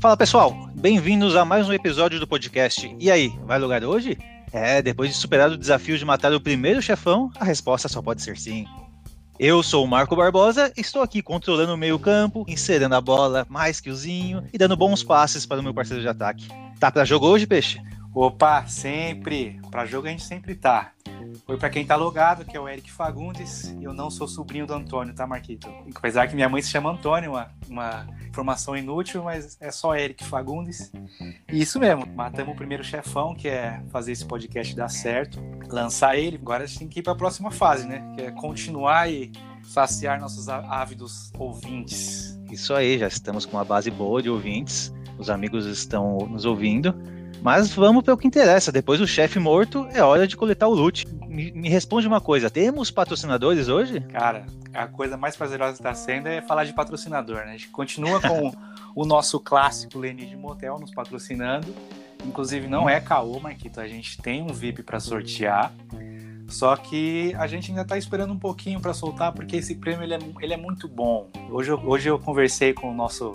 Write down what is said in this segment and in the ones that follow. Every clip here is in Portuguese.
Fala pessoal, bem-vindos a mais um episódio do podcast. E aí, vai lugar hoje? É, depois de superar o desafio de matar o primeiro chefão, a resposta só pode ser sim. Eu sou o Marco Barbosa, estou aqui controlando o meio-campo, inserando a bola mais que o Zinho e dando bons passes para o meu parceiro de ataque. Tá para jogo hoje, peixe? Opa, sempre. Para jogo a gente sempre tá. Foi para quem tá logado, que é o Eric Fagundes. Eu não sou sobrinho do Antônio, tá, Marquito? Apesar que minha mãe se chama Antônio, uma, uma informação inútil, mas é só Eric Fagundes. E isso mesmo, matamos o primeiro chefão, que é fazer esse podcast dar certo, lançar ele. Agora a gente tem que ir para a próxima fase, né? Que é continuar e saciar nossos ávidos ouvintes. Isso aí, já estamos com uma base boa de ouvintes. Os amigos estão nos ouvindo. Mas vamos para o que interessa. Depois do chefe morto, é hora de coletar o loot. Me, me, responde uma coisa: temos patrocinadores hoje? Cara, a coisa mais prazerosa que está sendo é falar de patrocinador, né? A gente continua com o nosso clássico Leni de Motel nos patrocinando. Inclusive, não é caô, Marquito. A gente tem um VIP para sortear. Só que a gente ainda está esperando um pouquinho para soltar, porque esse prêmio ele é, ele é muito bom. Hoje hoje eu conversei com o nosso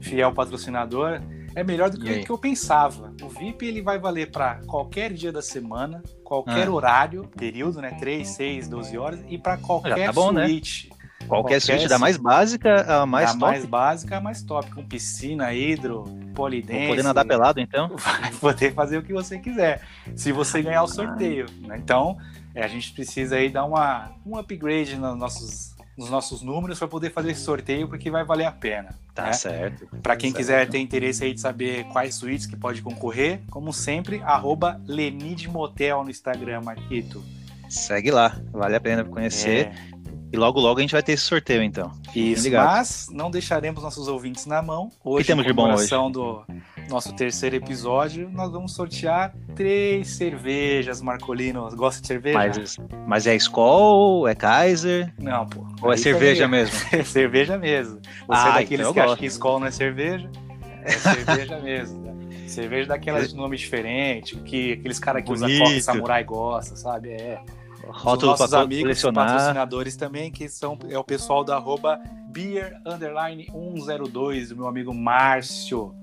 fiel patrocinador é melhor do que que eu pensava. O VIP ele vai valer para qualquer dia da semana, qualquer ah. horário, período, né? 3, 6, 12 horas, e para qualquer tá bom, né? suíte. Né? Qualquer, qualquer suíte, da mais básica a mais da top. mais básica a mais top, com piscina, hidro, polidense. Vou poder nadar pelado, então? Vai poder fazer o que você quiser, se você ganhar o sorteio. Né? Então, é, a gente precisa aí dar uma, um upgrade nos nossos nos nossos números para poder fazer esse sorteio, porque vai valer a pena. Tá né? certo. Para quem tá quiser certo. ter interesse aí de saber quais suítes que pode concorrer, como sempre, arroba Lenidmotel no Instagram, Marquito. Segue lá, vale a pena conhecer. É. E logo, logo a gente vai ter esse sorteio, então. Isso, mas não deixaremos nossos ouvintes na mão. Hoje, que temos de bom hoje? do nosso terceiro episódio, nós vamos sortear três cervejas, Marcolino. Gosta de cerveja? Mas, mas é Skol? É Kaiser? Não, pô. Ou é cerveja mesmo? É cerveja mesmo. Você ah, é daqueles então que acham que Skol não é cerveja? É cerveja mesmo. Né? Cerveja daquelas de nome diferente, que aqueles caras que usam coca samurai gostam, sabe? É rótulo nossos amigos patrocinadores também, que são é o pessoal da arroba Beer Underline 102, o meu amigo Márcio.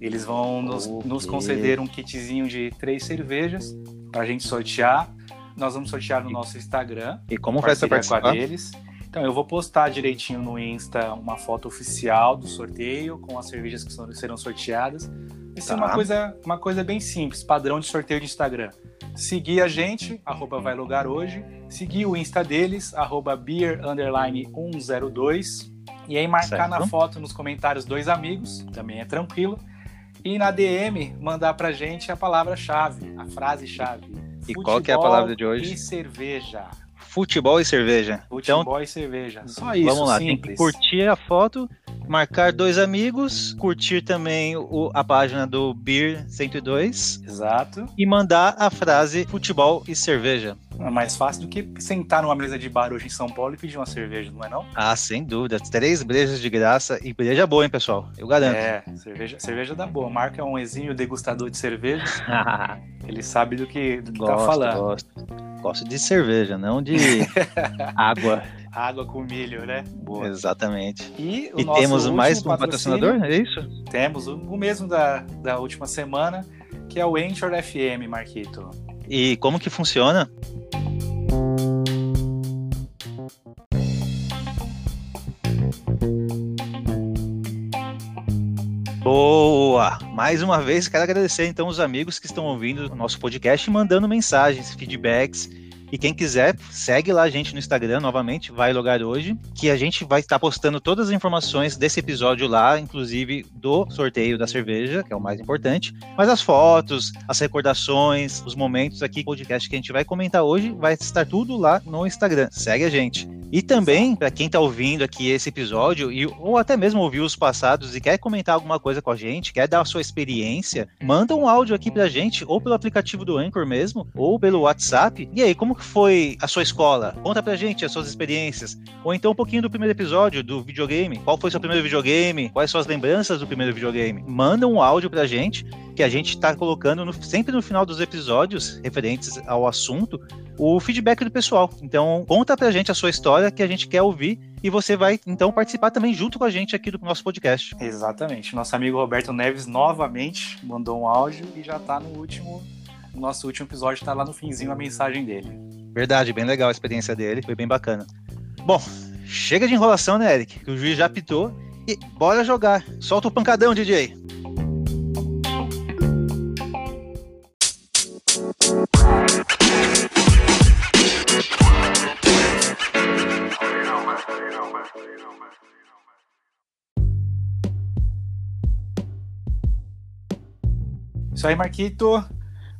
Eles vão nos, okay. nos conceder um kitzinho de três cervejas para a gente sortear. Nós vamos sortear no nosso Instagram. E como vai ser participar? Deles. Então, eu vou postar direitinho no Insta uma foto oficial do sorteio com as cervejas que serão sorteadas. Ser tá. uma, coisa, uma coisa bem simples, padrão de sorteio de Instagram seguir a gente, arroba vai lugar hoje, seguir o Insta deles, arroba beer underline 102, e aí marcar certo. na foto nos comentários dois amigos, também é tranquilo, e na DM mandar pra gente a palavra-chave, a frase-chave. E qual que é a palavra de hoje? E cerveja. Futebol e cerveja. Futebol então, e cerveja. Só isso. Vamos lá, simples. tem que curtir a foto marcar dois amigos, curtir também o, a página do Beer 102. Exato. E mandar a frase futebol e cerveja. É mais fácil do que sentar numa mesa de bar hoje em São Paulo e pedir uma cerveja, não é não? Ah, sem dúvida. Três brejas de graça e breja boa, hein, pessoal? Eu garanto. É, cerveja, cerveja da boa. Marca é um exímio degustador de cerveja. Ele sabe do que, do que tá gosto, tá falando. Gosto. Gosto de cerveja, não de água. Água com milho, né? Boa. Exatamente. E, e temos mais um patrocinador, é isso? Temos o, o mesmo da, da última semana, que é o Anchor FM, Marquito. E como que funciona? Boa! Mais uma vez, quero agradecer então os amigos que estão ouvindo o nosso podcast mandando mensagens, feedbacks e quem quiser, segue lá a gente no Instagram novamente, vai logar hoje, que a gente vai estar postando todas as informações desse episódio lá, inclusive do sorteio da cerveja, que é o mais importante. Mas as fotos, as recordações, os momentos aqui, podcast que a gente vai comentar hoje, vai estar tudo lá no Instagram. Segue a gente. E também, para quem está ouvindo aqui esse episódio, e, ou até mesmo ouviu os passados e quer comentar alguma coisa com a gente, quer dar a sua experiência, manda um áudio aqui para a gente, ou pelo aplicativo do Anchor mesmo, ou pelo WhatsApp. E aí, como que foi a sua escola? Conta pra gente as suas experiências. Ou então um pouquinho do primeiro episódio do videogame. Qual foi seu primeiro videogame? Quais são as lembranças do primeiro videogame? Manda um áudio pra gente que a gente está colocando no, sempre no final dos episódios referentes ao assunto o feedback do pessoal. Então, conta pra gente a sua história que a gente quer ouvir e você vai então participar também junto com a gente aqui do nosso podcast. Exatamente. Nosso amigo Roberto Neves novamente mandou um áudio e já está no último no nosso último episódio está lá no finzinho a mensagem dele. Verdade, bem legal a experiência dele, foi bem bacana. Bom, chega de enrolação, né, Eric? Que o juiz já apitou e bora jogar. Solta o pancadão, DJ. Isso aí, Marquito.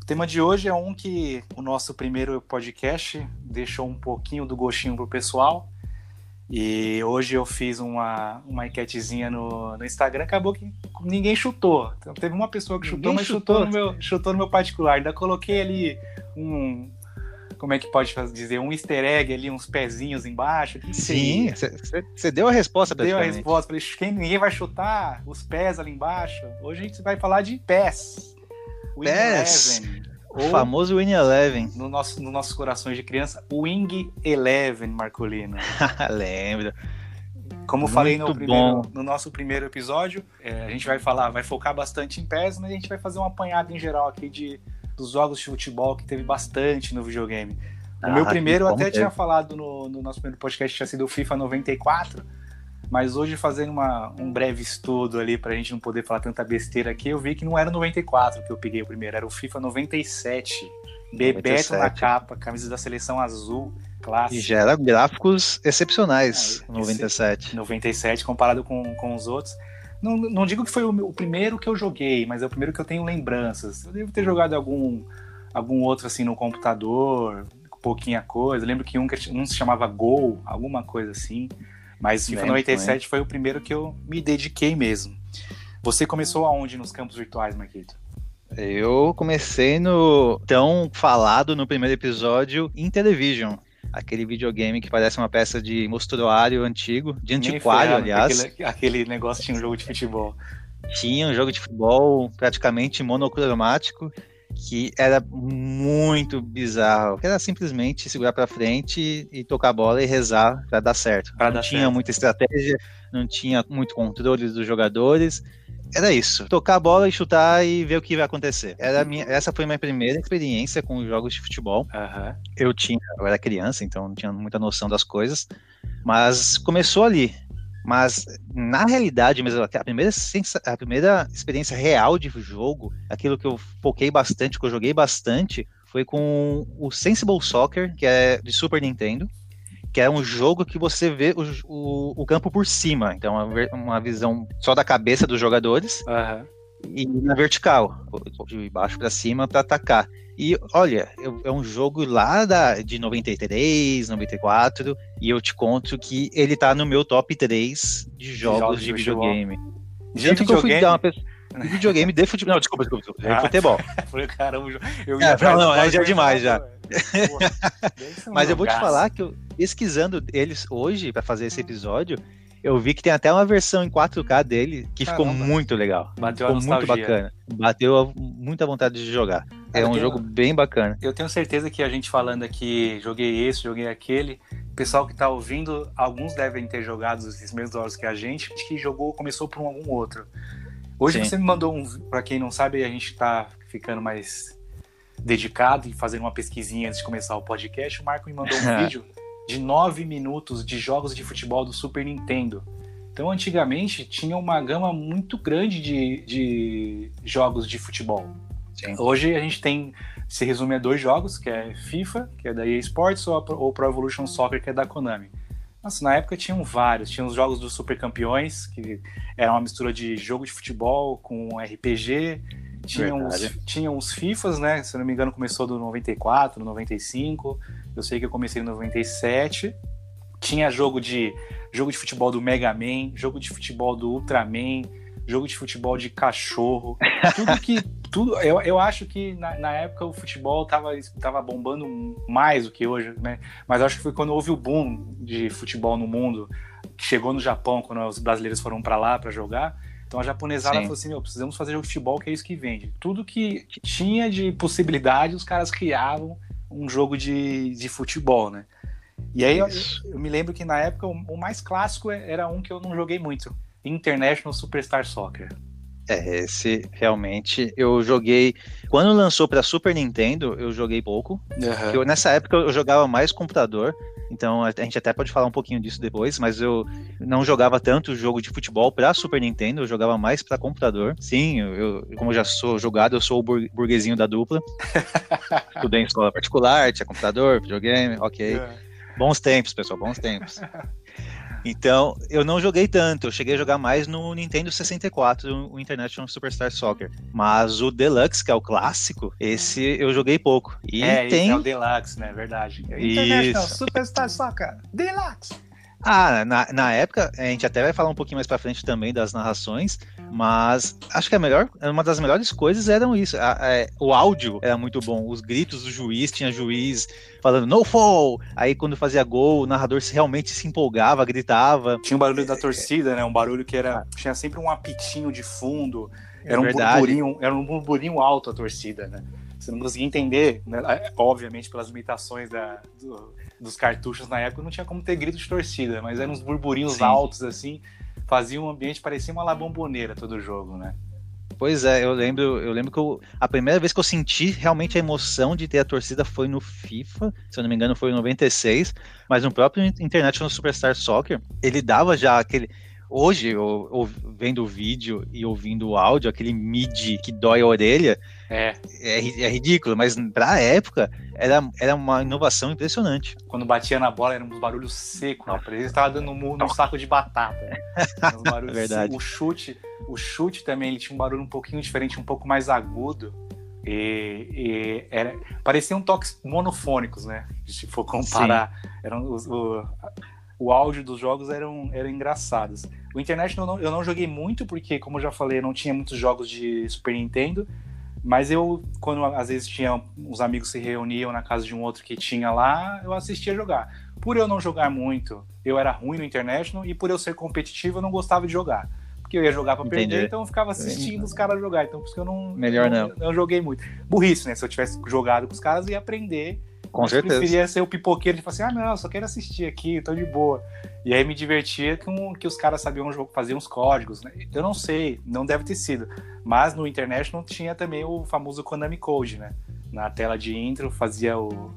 O tema de hoje é um que o nosso primeiro podcast deixou um pouquinho do gostinho pro pessoal. E hoje eu fiz uma, uma enquetezinha no, no Instagram, acabou que ninguém chutou. Então, teve uma pessoa que chutou, ninguém mas chutou. chutou, no meu, chutou no meu particular. Ainda coloquei ali um. Como é que pode dizer? Um easter egg ali, uns pezinhos embaixo. Sim, você deu a resposta Deu a resposta. Falei, quem, ninguém vai chutar os pés ali embaixo. Hoje a gente vai falar de pés. Win PES. Eleven. O famoso Win Eleven. No nosso, no nossos corações de criança, Wing Eleven, Marcolino. Lembro. Como Muito falei no, primeiro, no, nosso primeiro episódio, é, a gente vai falar, vai focar bastante em PES, mas a gente vai fazer uma apanhada em geral aqui de, dos jogos de futebol que teve bastante no videogame. O ah, meu primeiro, eu até tinha falado no, no nosso primeiro podcast, tinha sido o FIFA 94, mas hoje, fazendo uma, um breve estudo ali, pra gente não poder falar tanta besteira aqui, eu vi que não era o 94 que eu peguei o primeiro, era o FIFA 97. Bebeto na capa, camisa da seleção azul, clássico. E gera gráficos excepcionais, ah, 97. 97 comparado com, com os outros. Não, não digo que foi o, meu, o, primeiro que eu joguei, mas é o primeiro que eu tenho lembranças. Eu devo ter jogado algum, algum outro assim no computador, pouquinha coisa. Eu lembro que um, um se chamava Gol, alguma coisa assim. Mas FIFA 97 foi o primeiro que eu me dediquei mesmo. Você começou aonde nos campos virtuais, Marquito? Eu comecei no tão falado no primeiro episódio Intellivision. Aquele videogame que parece uma peça de mostruário antigo, de antiquário, aliás. Aquele, aquele negócio tinha um jogo de futebol. Tinha um jogo de futebol praticamente monocromático que era muito bizarro. Era simplesmente segurar para frente e tocar a bola e rezar para dar certo. Pra não dar tinha certo. muita estratégia, não tinha muito controle dos jogadores. Era isso, tocar a bola e chutar e ver o que vai acontecer. Era minha, essa foi a minha primeira experiência com jogos de futebol. Uhum. Eu tinha, eu era criança, então não tinha muita noção das coisas, mas começou ali. Mas, na realidade mesmo, a primeira, a primeira experiência real de jogo, aquilo que eu foquei bastante, que eu joguei bastante, foi com o Sensible Soccer, que é de Super Nintendo, que é um jogo que você vê o, o, o campo por cima. Então, é uma visão só da cabeça dos jogadores. Uhum. E na vertical, de baixo para cima para atacar. E olha, é um jogo lá da, de 93, 94, e eu te conto que ele tá no meu top 3 de jogos, jogos de, de videogame. De Tanto videogame? que eu fui dar uma pessoa. Videogame de futebol. Não, desculpa, desculpa. desculpa. Ah, futebol. Falei, caramba, eu ia é, não, não, é já é demais já. Mas eu vou te falar que eu, pesquisando eles hoje para fazer esse episódio, eu vi que tem até uma versão em 4K dele que Caramba. ficou muito legal. Bateu ficou muito bacana. Bateu muita vontade de jogar. É um tenho, jogo bem bacana. Eu tenho certeza que a gente falando aqui, joguei esse, joguei aquele, o pessoal que tá ouvindo, alguns devem ter jogado esses mesmos jogos que a gente, que jogou, começou por um, algum outro. Hoje Sim. você me mandou um, para quem não sabe, a gente tá ficando mais dedicado e fazendo uma pesquisinha antes de começar o podcast. O Marco me mandou um vídeo de nove minutos de jogos de futebol do Super Nintendo. Então, antigamente, tinha uma gama muito grande de, de jogos de futebol. Sim. Hoje a gente tem, se resume a dois jogos, que é FIFA, que é da EA Sports, ou, ou Pro Evolution Soccer, que é da Konami. Nossa, na época tinham vários. Tinha os jogos dos Super Campeões, que era uma mistura de jogo de futebol com RPG. Tinha os, tinha os FIFAs, né? Se não me engano, começou do 94, 95. Eu sei que eu comecei em 97. Tinha jogo de jogo de futebol do Mega Man, jogo de futebol do Ultraman, jogo de futebol de cachorro. Tudo que. tudo, eu, eu acho que na, na época o futebol tava, tava bombando mais do que hoje, né? Mas acho que foi quando houve o boom de futebol no mundo, que chegou no Japão, quando os brasileiros foram para lá para jogar Então a japonesada Sim. falou assim: meu, precisamos fazer jogo de futebol, que é isso que vende. Tudo que tinha de possibilidade, os caras criavam um jogo de, de futebol, né? E aí eu, eu, me lembro que na época o, o mais clássico era um que eu não joguei muito: International Superstar Soccer. É, esse realmente eu joguei. Quando lançou para Super Nintendo, eu joguei pouco. Uhum. Eu, nessa época eu jogava mais computador, então a gente até pode falar um pouquinho disso depois, mas eu não jogava tanto jogo de futebol para Super Nintendo, eu jogava mais para computador. Sim, eu, como eu já sou jogado, eu sou o burguesinho da dupla. Estudei em escola particular, tinha computador, videogame, ok. Uhum. Bons tempos, pessoal, bons tempos. Então, eu não joguei tanto. Eu cheguei a jogar mais no Nintendo 64, o International Superstar Soccer. Mas o Deluxe, que é o clássico, esse eu joguei pouco. E é, tem... é o Deluxe, né? Verdade. International Isso. Superstar Soccer Deluxe. Ah, na, na época, a gente até vai falar um pouquinho mais pra frente também das narrações, mas acho que a melhor, uma das melhores coisas eram isso. A, a, o áudio era muito bom, os gritos do juiz, tinha juiz falando no fall, aí quando fazia gol, o narrador realmente se empolgava, gritava. Tinha um barulho da torcida, né? Um barulho que era. Tinha sempre um apitinho de fundo, era é um burburinho, era um burburinho alto a torcida, né? Você não conseguia entender, né? obviamente pelas limitações da, do, dos cartuchos na época, não tinha como ter grito de torcida, mas eram uns burburinhos Sim. altos assim, fazia um ambiente parecia uma labomboneira todo o jogo, né? Pois é, eu lembro, eu lembro que eu, a primeira vez que eu senti realmente a emoção de ter a torcida foi no FIFA, se eu não me engano foi em 96, mas no próprio International Superstar Soccer, ele dava já aquele hoje, eu, eu, vendo o vídeo e ouvindo o áudio, aquele mid que dói a orelha, é, é, é ridículo, mas pra época era, era uma inovação impressionante. Quando batia na bola era um barulho seco? Parecia que estava dando um saco de batata. é verdade. O chute, o chute também ele tinha um barulho um pouquinho diferente, um pouco mais agudo. E, e era, pareciam toques monofônicos, né? Se for comparar, Sim. eram os, o, o áudio dos jogos eram, eram engraçados. O International eu não, eu não joguei muito, porque, como eu já falei, eu não tinha muitos jogos de Super Nintendo. Mas eu, quando às vezes tinha os amigos se reuniam na casa de um outro que tinha lá, eu assistia jogar. Por eu não jogar muito, eu era ruim no International, e por eu ser competitivo, eu não gostava de jogar. Porque eu ia jogar para perder, então eu ficava assistindo os caras jogar. Então por isso que eu não, Melhor não, não. não joguei muito. Burrice, né? Se eu tivesse jogado com os caras, eu ia aprender com certeza. Eu preferia ser o pipoqueiro de falar assim: ah, não, só quero assistir aqui, tô de boa. E aí me divertia com que os caras sabiam fazer uns códigos, né? Eu não sei, não deve ter sido. Mas no International tinha também o famoso Konami Code, né? Na tela de intro fazia o,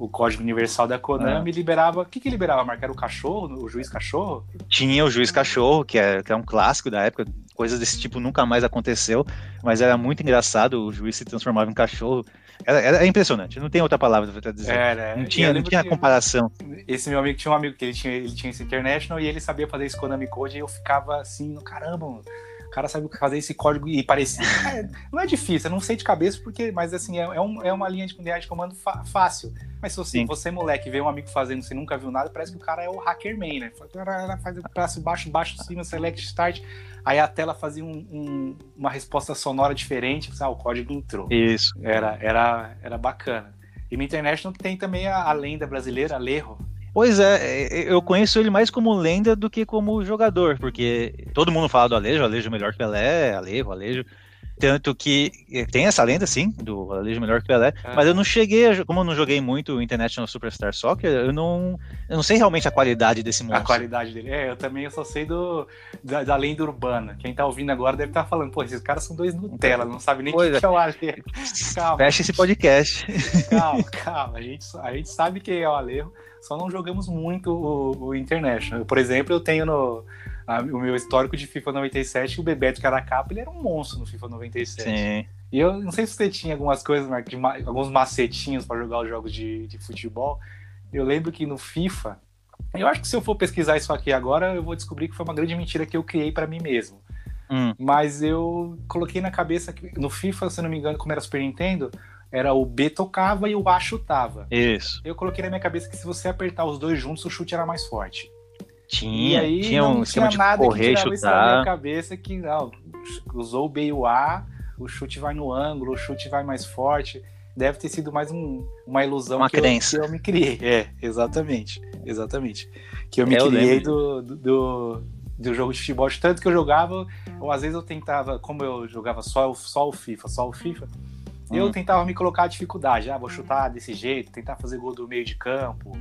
o código universal da Konami ah. liberava. O que, que liberava, Marca? Era o cachorro, o juiz cachorro? Tinha o juiz cachorro, que é, que é um clássico da época. Coisas desse tipo nunca mais aconteceu, mas era muito engraçado. O juiz se transformava em cachorro. Era, era impressionante, não tem outra palavra para dizer. Era, não tinha, não tinha comparação. Esse meu amigo tinha um amigo que ele tinha, ele tinha esse International e ele sabia fazer esse Konami Code e eu ficava assim, caramba, mano. O cara sabe fazer esse código e parecia. É, não é difícil, eu não sei de cabeça, porque, mas assim, é, é, um, é uma linha de, de comando fácil. Mas se você, você, moleque, vê um amigo fazendo, você nunca viu nada, parece que o cara é o hackerman, né? Faz o braço baixo, baixo, cima, select, start. Aí a tela fazia um, um, uma resposta sonora diferente, ah, o código entrou. Isso. Era, era, era bacana. E no International tem também a, a lenda brasileira, Lerro. Pois é, é, eu conheço ele mais como lenda do que como jogador, porque todo mundo fala do Alejo, Alejo melhor que Pelé, Alejo, Alejo. Tanto que tem essa lenda, sim, do Alejo melhor que Pelé, é. mas eu não cheguei, a, como eu não joguei muito o International Superstar Soccer, eu não, eu não sei realmente a qualidade desse monstro. A qualidade dele. É, eu também eu só sei do, da, da lenda urbana. Quem tá ouvindo agora deve estar tá falando, pô, esses caras são dois Nutella, não sabe nem o que, é. que é o Alejo. Calma. Fecha esse podcast. Calma, calma. A gente, a gente sabe quem é o Alejo, só não jogamos muito o, o International. Por exemplo, eu tenho no a, o meu histórico de FIFA 97, o Bebeto Caracapa, ele era um monstro no FIFA 97. Sim. E eu não sei se você tinha algumas coisas, de, alguns macetinhos para jogar os jogos de, de futebol. Eu lembro que no FIFA, eu acho que se eu for pesquisar isso aqui agora, eu vou descobrir que foi uma grande mentira que eu criei para mim mesmo. Hum. Mas eu coloquei na cabeça que no FIFA, se não me engano, como era Super Nintendo, era o B tocava e o A chutava. Isso. Eu coloquei na minha cabeça que se você apertar os dois juntos, o chute era mais forte. Tinha, aí, tinha um esquema de nada correr, que chutar. na minha cabeça que não, usou o B e o A, o chute vai no ângulo, o chute vai mais forte. Deve ter sido mais um, uma ilusão uma que, crença. Eu, que eu me criei. É, exatamente. Exatamente. Que eu me é, criei eu do, do, do jogo de futebol, de tanto que eu jogava, ou às vezes eu tentava, como eu jogava só, só o FIFA, só o FIFA, hum. eu tentava me colocar a dificuldade, ah, vou chutar desse jeito, tentar fazer gol do meio de campo,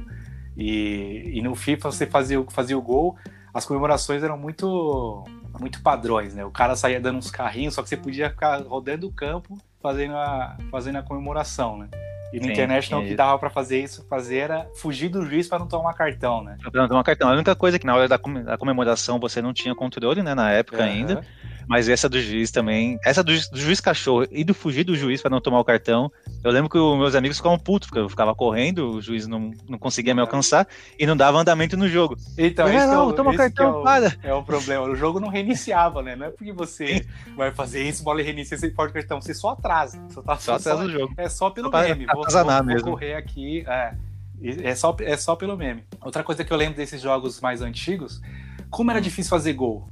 e, e no FIFA você fazia, fazia o gol, as comemorações eram muito muito padrões, né? O cara saía dando uns carrinhos, só que você podia ficar rodando o campo fazendo a, fazendo a comemoração, né? E na internet não, que dava para fazer isso, fazer era fugir do juiz para não tomar cartão, né? Pra não tomar cartão. A única coisa é que na hora da comemoração você não tinha controle, né? Na época uhum. ainda. Mas essa do juiz também. Essa do, do juiz cachorro e do fugir do juiz para não tomar o cartão. Eu lembro que os meus amigos ficavam putos, porque eu ficava correndo, o juiz não, não conseguia me alcançar e não dava andamento no jogo. Então, eu, não, é, toma cartão, é o, para. É o problema. O jogo não reiniciava, né? Não é porque você vai fazer isso, bola e reinicia, você pode cartão. Você só atrasa. Você tá, só atrasa o jogo. É só pelo só meme. Vou, vou, vou correr aqui. É. É só, é só pelo meme. Outra coisa que eu lembro desses jogos mais antigos, como era difícil fazer gol.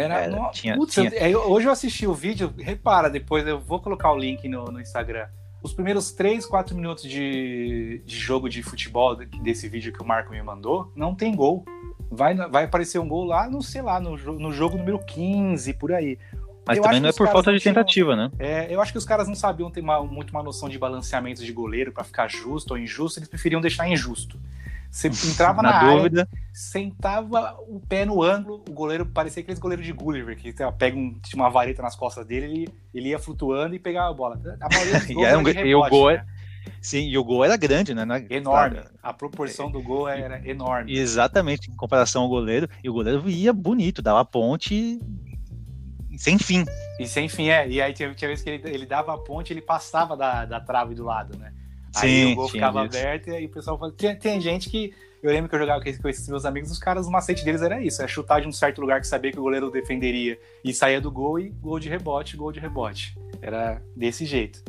Era, Era tinha, Putz, tinha... Eu, hoje eu assisti o vídeo, repara, depois eu vou colocar o link no, no Instagram. Os primeiros 3, 4 minutos de, de jogo de futebol desse vídeo que o Marco me mandou, não tem gol. Vai, vai aparecer um gol lá, não sei lá, no, no jogo número 15, por aí. Mas eu também não é por falta de tentativa, tinham, né? É, eu acho que os caras não sabiam ter uma, muito uma noção de balanceamento de goleiro para ficar justo ou injusto, eles preferiam deixar injusto. Você entrava na, na dúvida. Área, sentava o pé no ângulo, o goleiro parecia aqueles goleiros de Gulliver, que pega um, tinha uma vareta nas costas dele, ele, ele ia flutuando e pegava a bola. A e, era um, rebote, e o gol né? Sim, e o gol era grande, né? Enorme. Claro. A proporção do gol era enorme. Exatamente, em comparação ao goleiro. E o goleiro ia bonito, dava ponte sem fim. E sem fim, é. E aí tinha, tinha vezes que ele, ele dava a ponte ele passava da, da trave do lado, né? Sim, aí o gol ficava isso. aberto e aí o pessoal falava. Tem, tem gente que. Eu lembro que eu jogava com esses meus amigos, os caras, o macete deles era isso: é chutar de um certo lugar que sabia que o goleiro defenderia e saía do gol e gol de rebote, gol de rebote. Era desse jeito.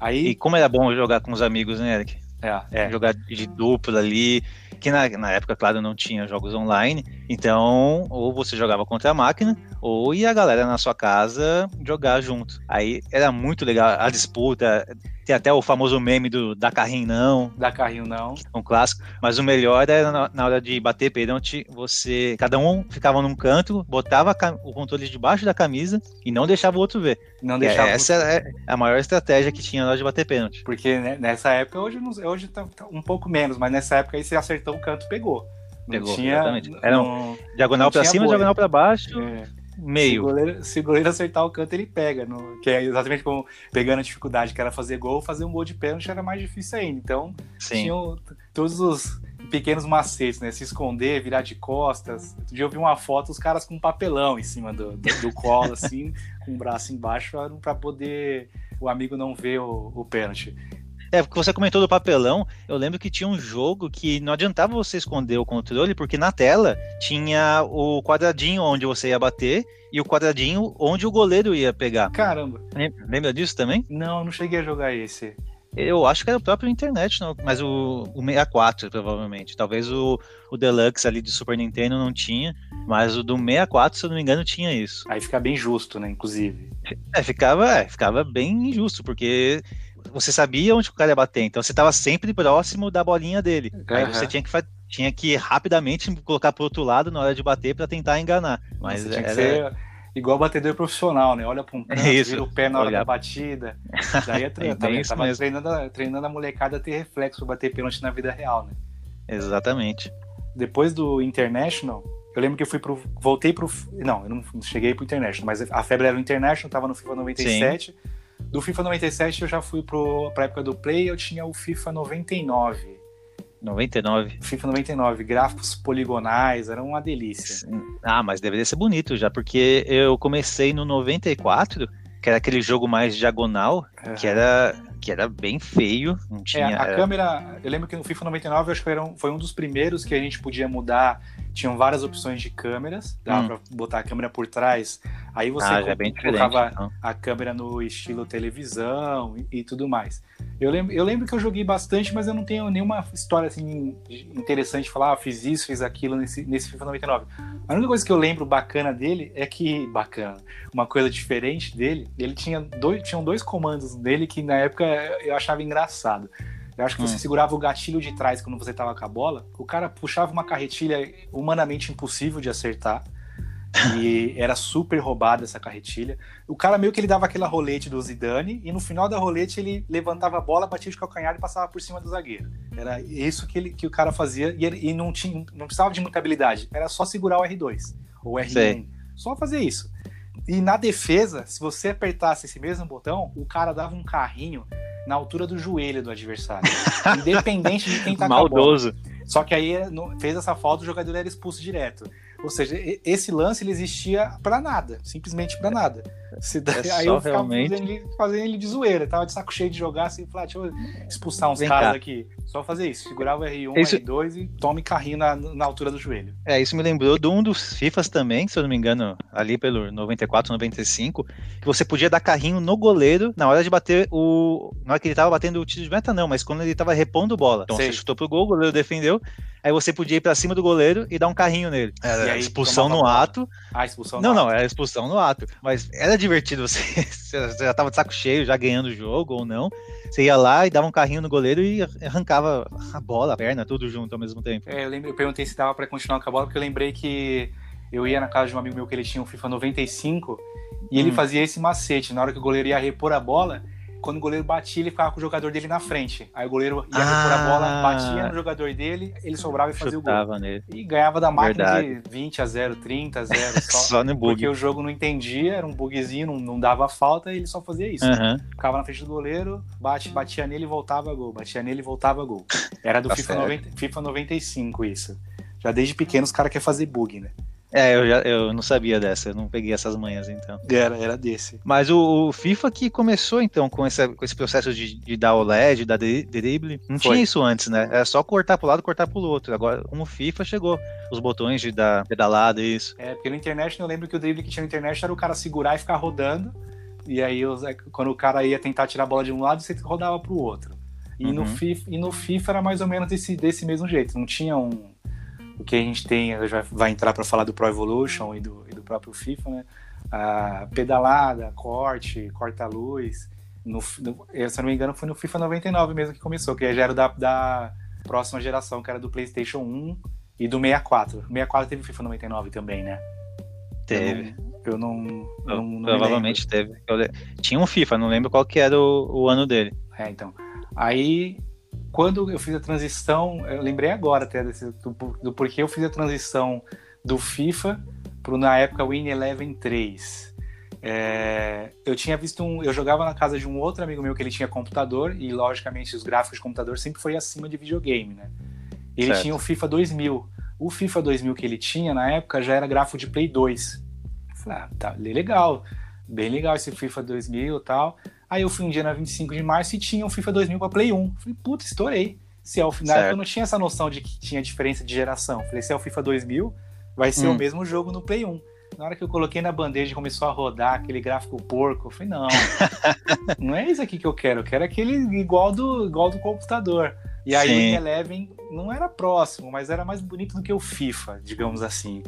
Aí... E como era bom jogar com os amigos, né, Eric? É, é. Jogar de dupla ali, que na, na época, claro, não tinha jogos online, então ou você jogava contra a máquina, ou ia a galera na sua casa jogar junto. Aí era muito legal a disputa, tem até o famoso meme do da carrinho não. Da carrinho não. Um clássico. Mas o melhor era na, na hora de bater pênalti, você. Cada um ficava num canto, botava o controle debaixo da camisa e não deixava o outro ver. Não deixava. É, essa é a maior estratégia que tinha na hora de bater pênalti. Porque né, nessa época, hoje, hoje tá, tá, um pouco menos, mas nessa época aí você acertou o canto pegou. Não pegou, tinha, exatamente. Era um diagonal para cima, diagonal para baixo. É meio. Se o, goleiro, se o goleiro acertar o canto, ele pega. No, que é exatamente como pegando a dificuldade que era fazer gol, fazer um gol de pênalti era mais difícil ainda. Então, Sim. tinham todos os pequenos macetes, né? Se esconder, virar de costas. Outro dia eu vi uma foto, os caras com um papelão em cima do, do, do colo, assim, com o braço embaixo, para poder o amigo não ver o, o pênalti. É, porque você comentou do papelão, eu lembro que tinha um jogo que não adiantava você esconder o controle, porque na tela tinha o quadradinho onde você ia bater e o quadradinho onde o goleiro ia pegar. Caramba. Lembra disso também? Não, não cheguei a jogar esse. Eu acho que era o próprio internet, não, mas o, o 64, provavelmente. Talvez o, o Deluxe ali de Super Nintendo não tinha, mas o do 64, se eu não me engano, tinha isso. Aí fica bem justo, né, inclusive. É, ficava, é, ficava bem injusto, porque você sabia onde o cara ia bater, então você estava sempre próximo da bolinha dele. Uhum. Aí você tinha que, tinha que rapidamente colocar pro outro lado na hora de bater para tentar enganar. Mas tinha era... que ser igual batedor profissional, né? Olha para um canto, isso, vira o pé na hora da batida. Daí é, treino, é tava treinando, treinando a molecada a ter reflexo para bater pênalti na vida real, né? Exatamente. Depois do International, eu lembro que eu fui pro. Voltei pro. Não, eu não cheguei pro International, mas a febre era o International, tava no FIFA 97. Sim. Do FIFA 97 eu já fui pro, pra época do Play, eu tinha o FIFA 99. 99. FIFA 99, gráficos poligonais, era uma delícia. Ah, mas deveria ser bonito já, porque eu comecei no 94, que era aquele jogo mais diagonal, é. que era que era bem feio, não tinha... É, a era... câmera, eu lembro que no FIFA 99 acho que era um, foi um dos primeiros que a gente podia mudar tinham várias opções de câmeras, dava hum. pra botar a câmera por trás. Aí você ah, é colocava então. a câmera no estilo televisão e, e, tudo mais. Eu lembro, eu lembro que eu joguei bastante, mas eu não tenho nenhuma história assim interessante de falar, ah, fiz isso, fiz aquilo nesse, nesse FIFA 99. A única coisa que eu lembro bacana dele é que, bacana, uma coisa diferente dele, ele tinha dois, tinham dois comandos dele que na época eu achava engraçado. Eu acho que você hum. segurava o gatilho de trás quando você tava com a bola, o cara puxava uma carretilha humanamente impossível de acertar. E era super roubada essa carretilha. O cara meio que ele dava aquela rolete do Zidane e no final da rolete ele levantava a bola, batia de calcanhar e passava por cima do zagueiro. Era isso que, ele, que o cara fazia e, ele, e não, tinha, não precisava de muita habilidade. Era só segurar o R2 ou R1. Sei. Só fazer isso. E na defesa, se você apertasse esse mesmo botão, o cara dava um carrinho na altura do joelho do adversário. independente de quem tá Maldoso. com a bola. Só que aí fez essa falta, o jogador era expulso direto. Ou seja, esse lance ele existia para nada, simplesmente para nada. Se, é aí eu ficava realmente... fazendo, ele, fazendo ele de zoeira, tava de saco cheio de jogar assim, falar, deixa eu expulsar uns Vem caras cá. aqui. Só fazer isso, segurava o R1, isso... R2 e tome carrinho na, na altura do joelho. É, isso me lembrou de um dos FIFAs também, se eu não me engano, ali pelo 94, 95, que você podia dar carrinho no goleiro na hora de bater o. Na hora que ele tava batendo o tiro de meta, não, mas quando ele tava repondo bola. Então Sei. você chutou pro gol, o goleiro defendeu, aí você podia ir pra cima do goleiro e dar um carrinho nele. Era expulsão no ato. Ah, expulsão no Não, ato. não, era expulsão no ato. Mas era divertido você você já tava de saco cheio, já ganhando o jogo ou não. Você ia lá e dava um carrinho no goleiro e arrancava a bola, a perna, tudo junto ao mesmo tempo. É, eu, lembro, eu perguntei se dava pra continuar com a bola, porque eu lembrei que eu ia na casa de um amigo meu que ele tinha um FIFA 95 e ele hum. fazia esse macete. Na hora que o goleiro ia repor a bola, quando o goleiro batia, ele ficava com o jogador dele na frente. Aí o goleiro ia ah, repor a bola, batia no jogador dele, ele sobrava e fazia o gol. Nele. E ganhava da máquina Verdade. de 20 a 0, 30 a 0. Só, só no bug. Porque o jogo não entendia, era um bugzinho, não, não dava falta, e ele só fazia isso. Uhum. Ficava na frente do goleiro, bate, batia nele e voltava gol. Batia nele e voltava gol. Era do tá FIFA, 90, FIFA 95 isso. Já desde pequeno os caras querem fazer bug, né? É, eu, já, eu não sabia dessa, eu não peguei essas manhas então. Era, era desse. Mas o, o FIFA que começou então com, essa, com esse processo de, de dar o LED, dar drible, não Foi. tinha isso antes, né? Era só cortar pro lado, cortar pro outro. Agora, como o FIFA chegou, os botões de dar pedalada e isso. É, porque no internet eu lembro que o drible que tinha no internet era o cara segurar e ficar rodando. E aí, quando o cara ia tentar tirar a bola de um lado, você rodava pro outro. E, uhum. no, FIFA, e no FIFA era mais ou menos desse, desse mesmo jeito. Não tinha um o que a gente tem, já vai entrar para falar do Pro Evolution e do, e do próprio FIFA, né? A pedalada, corte, corta-luz. No, no, se eu não me engano, foi no FIFA 99 mesmo que começou, que já era da, da próxima geração, que era do PlayStation 1 e do 64. O 64 teve FIFA 99 também, né? Teve. Eu não. Eu não, não Provavelmente teve. Eu, tinha um FIFA, não lembro qual que era o, o ano dele. É, então. Aí quando eu fiz a transição, eu lembrei agora até desse, do, do porquê eu fiz a transição do FIFA para na época Win Eleven 3. É, eu tinha visto um. Eu jogava na casa de um outro amigo meu que ele tinha computador, e logicamente os gráficos de computador sempre foi acima de videogame, né? Ele certo. tinha o FIFA 2000. O FIFA 2000 que ele tinha na época já era gráfico de Play 2. Eu falei, ah, tá legal, bem legal esse FIFA 2000 e tal. Aí eu fui um dia na 25 de março e tinha um FIFA 2000 para Play 1. Falei, puta, estourei. Se é o final, eu não tinha essa noção de que tinha diferença de geração. Falei, se é o FIFA 2000, vai ser hum. o mesmo jogo no Play 1. Na hora que eu coloquei na bandeja e começou a rodar aquele gráfico porco, eu falei, não, não é isso aqui que eu quero, eu quero aquele igual do, igual do computador. E aí Sim. o Eleven não era próximo, mas era mais bonito do que o FIFA, digamos assim.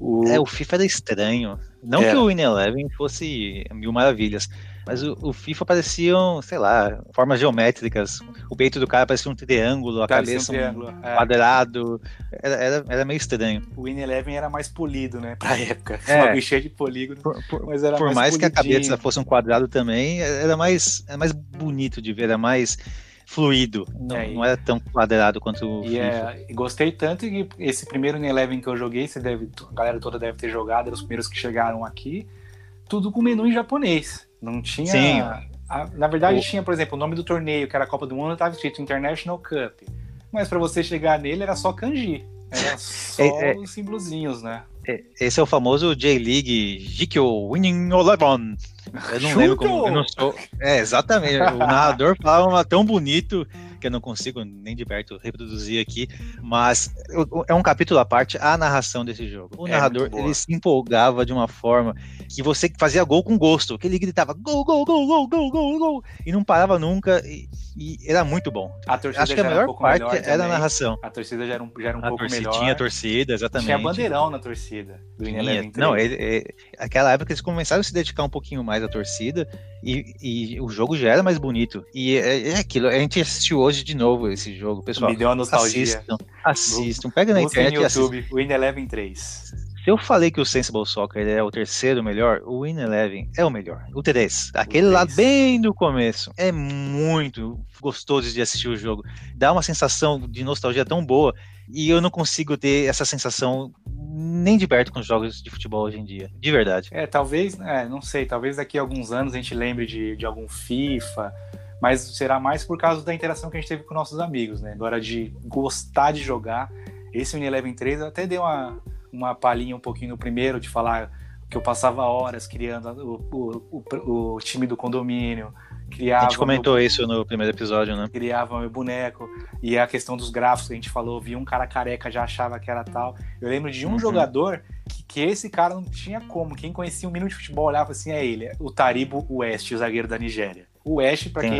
O... É, o FIFA era estranho. Não é. que o Win Eleven fosse mil maravilhas, mas o, o, FIFA pareciam, sei lá, formas geométricas. O peito do cara parecia um triângulo, a Parecia cabeça um, triângulo, um é. quadrado. Era, era, era, meio estranho. O Win Eleven era mais polido, né? Pra época. É. Uma bicha de polígono. Por, por, mas era por mais, mais que a cabeça fosse um quadrado também, era mais, era mais bonito de ver, era mais fluido. Não, é, não era tão quadrado quanto o e é, gostei tanto que esse primeiro Eleven que eu joguei, você deve, a galera toda deve ter jogado, eram os primeiros que chegaram aqui, tudo com menu em japonês. Não tinha. Sim. A, na verdade, o... tinha, por exemplo, o nome do torneio, que era a Copa do Mundo, estava escrito International Cup. Mas para você chegar nele era só kanji. Era só é, é, os símbolozinhos, né? É, esse é o famoso J-League Jikyo Winning Eleven. Eu não lembro como. Eu não sou. É, exatamente. O narrador falava tão bonito que eu não consigo nem de perto reproduzir aqui, mas é um capítulo à parte a narração desse jogo. O é narrador ele se empolgava de uma forma que você fazia gol com gosto, que ele gritava gol, gol, gol, gol, gol, gol, gol, e não parava nunca, e, e era muito bom. A torcida Acho que a melhor um parte era também. a narração. A torcida já era um, já era um pouco torcida, melhor. Tinha torcida, exatamente. Tinha bandeirão na torcida do Tinha. Não, ele, ele, aquela época eles começaram a se dedicar um pouquinho mais à torcida e, e o jogo já era mais bonito. E é, é, aquilo, a gente assistiu hoje de novo esse jogo, pessoal. Me deu uma nostalgia. Assistam, assistam. pega na internet no YouTube, Win Eleven 3. Se eu falei que o Sensible Soccer é o terceiro melhor, o Win Eleven é o melhor. O 3. Aquele o lá bem no começo. É muito gostoso de assistir o jogo. Dá uma sensação de nostalgia tão boa. E eu não consigo ter essa sensação nem de perto com os jogos de futebol hoje em dia. De verdade. É, talvez, é, não sei, talvez daqui a alguns anos a gente lembre de, de algum FIFA, mas será mais por causa da interação que a gente teve com nossos amigos, né? Agora de gostar de jogar. Esse Win Eleven 3 até deu uma uma palhinha um pouquinho no primeiro, de falar que eu passava horas criando o, o, o, o time do condomínio. Criava a gente comentou meu, isso no primeiro episódio, né? Criava meu boneco. E a questão dos gráficos que a gente falou, via um cara careca, já achava que era tal. Eu lembro de um uhum. jogador que, que, esse cara não tinha como. Quem conhecia um mínimo de futebol olhava assim, é ele, o Taribo West, o zagueiro da Nigéria. O West, para quem,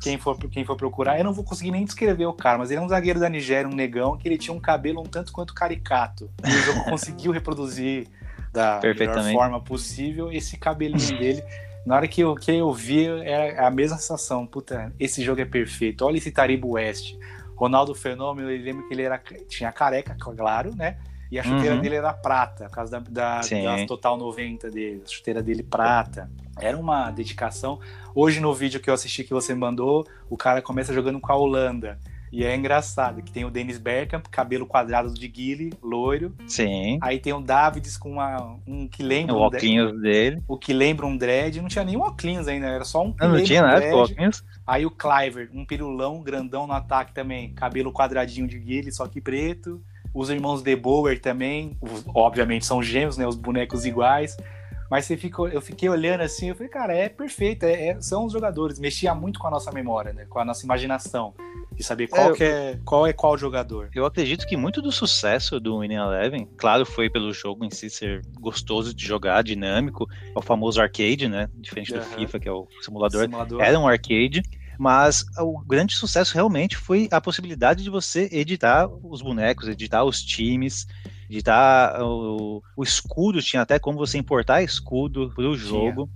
quem, for, quem for procurar, eu não vou conseguir nem descrever o cara, mas ele é um zagueiro da Nigéria, um negão, que ele tinha um cabelo um tanto quanto caricato. E o jogo conseguiu reproduzir da melhor forma possível esse cabelinho dele. Na hora que eu, que eu vi, é a mesma sensação. Puta, esse jogo é perfeito. Olha esse Taribo West. Ronaldo Fenômeno, eu lembro que ele era, tinha careca, claro, né? E a chuteira uhum. dele era prata, por causa da, da, da, Total 90 dele. A chuteira dele prata. Era uma dedicação. Hoje, no vídeo que eu assisti que você mandou, o cara começa jogando com a Holanda. E é engraçado que tem o Dennis Bergkamp, cabelo quadrado de guile, loiro. Sim. Aí tem o Davids com uma, um que lembra. O um óculos dele. O que lembra um dread. Não tinha nem óculos ainda, era só um. Não, não tinha nada com óculos. Aí o Cliver, um pirulão grandão no ataque também. Cabelo quadradinho de guile, só que preto. Os irmãos De Boer também, obviamente são gêmeos, né? Os bonecos iguais. Mas você ficou, eu fiquei olhando assim, eu falei, cara, é perfeito, é, é, são os jogadores. Mexia muito com a nossa memória, né? Com a nossa imaginação. De saber qual, é, é, qual é qual jogador. Eu acredito que muito do sucesso do Winning Eleven, claro, foi pelo jogo em si ser gostoso de jogar, dinâmico, é o famoso arcade, né? Diferente uhum. do FIFA, que é o simulador. simulador. Era um arcade. Mas o grande sucesso realmente foi a possibilidade de você editar os bonecos, editar os times, editar o, o escudo, tinha até como você importar escudo para o jogo.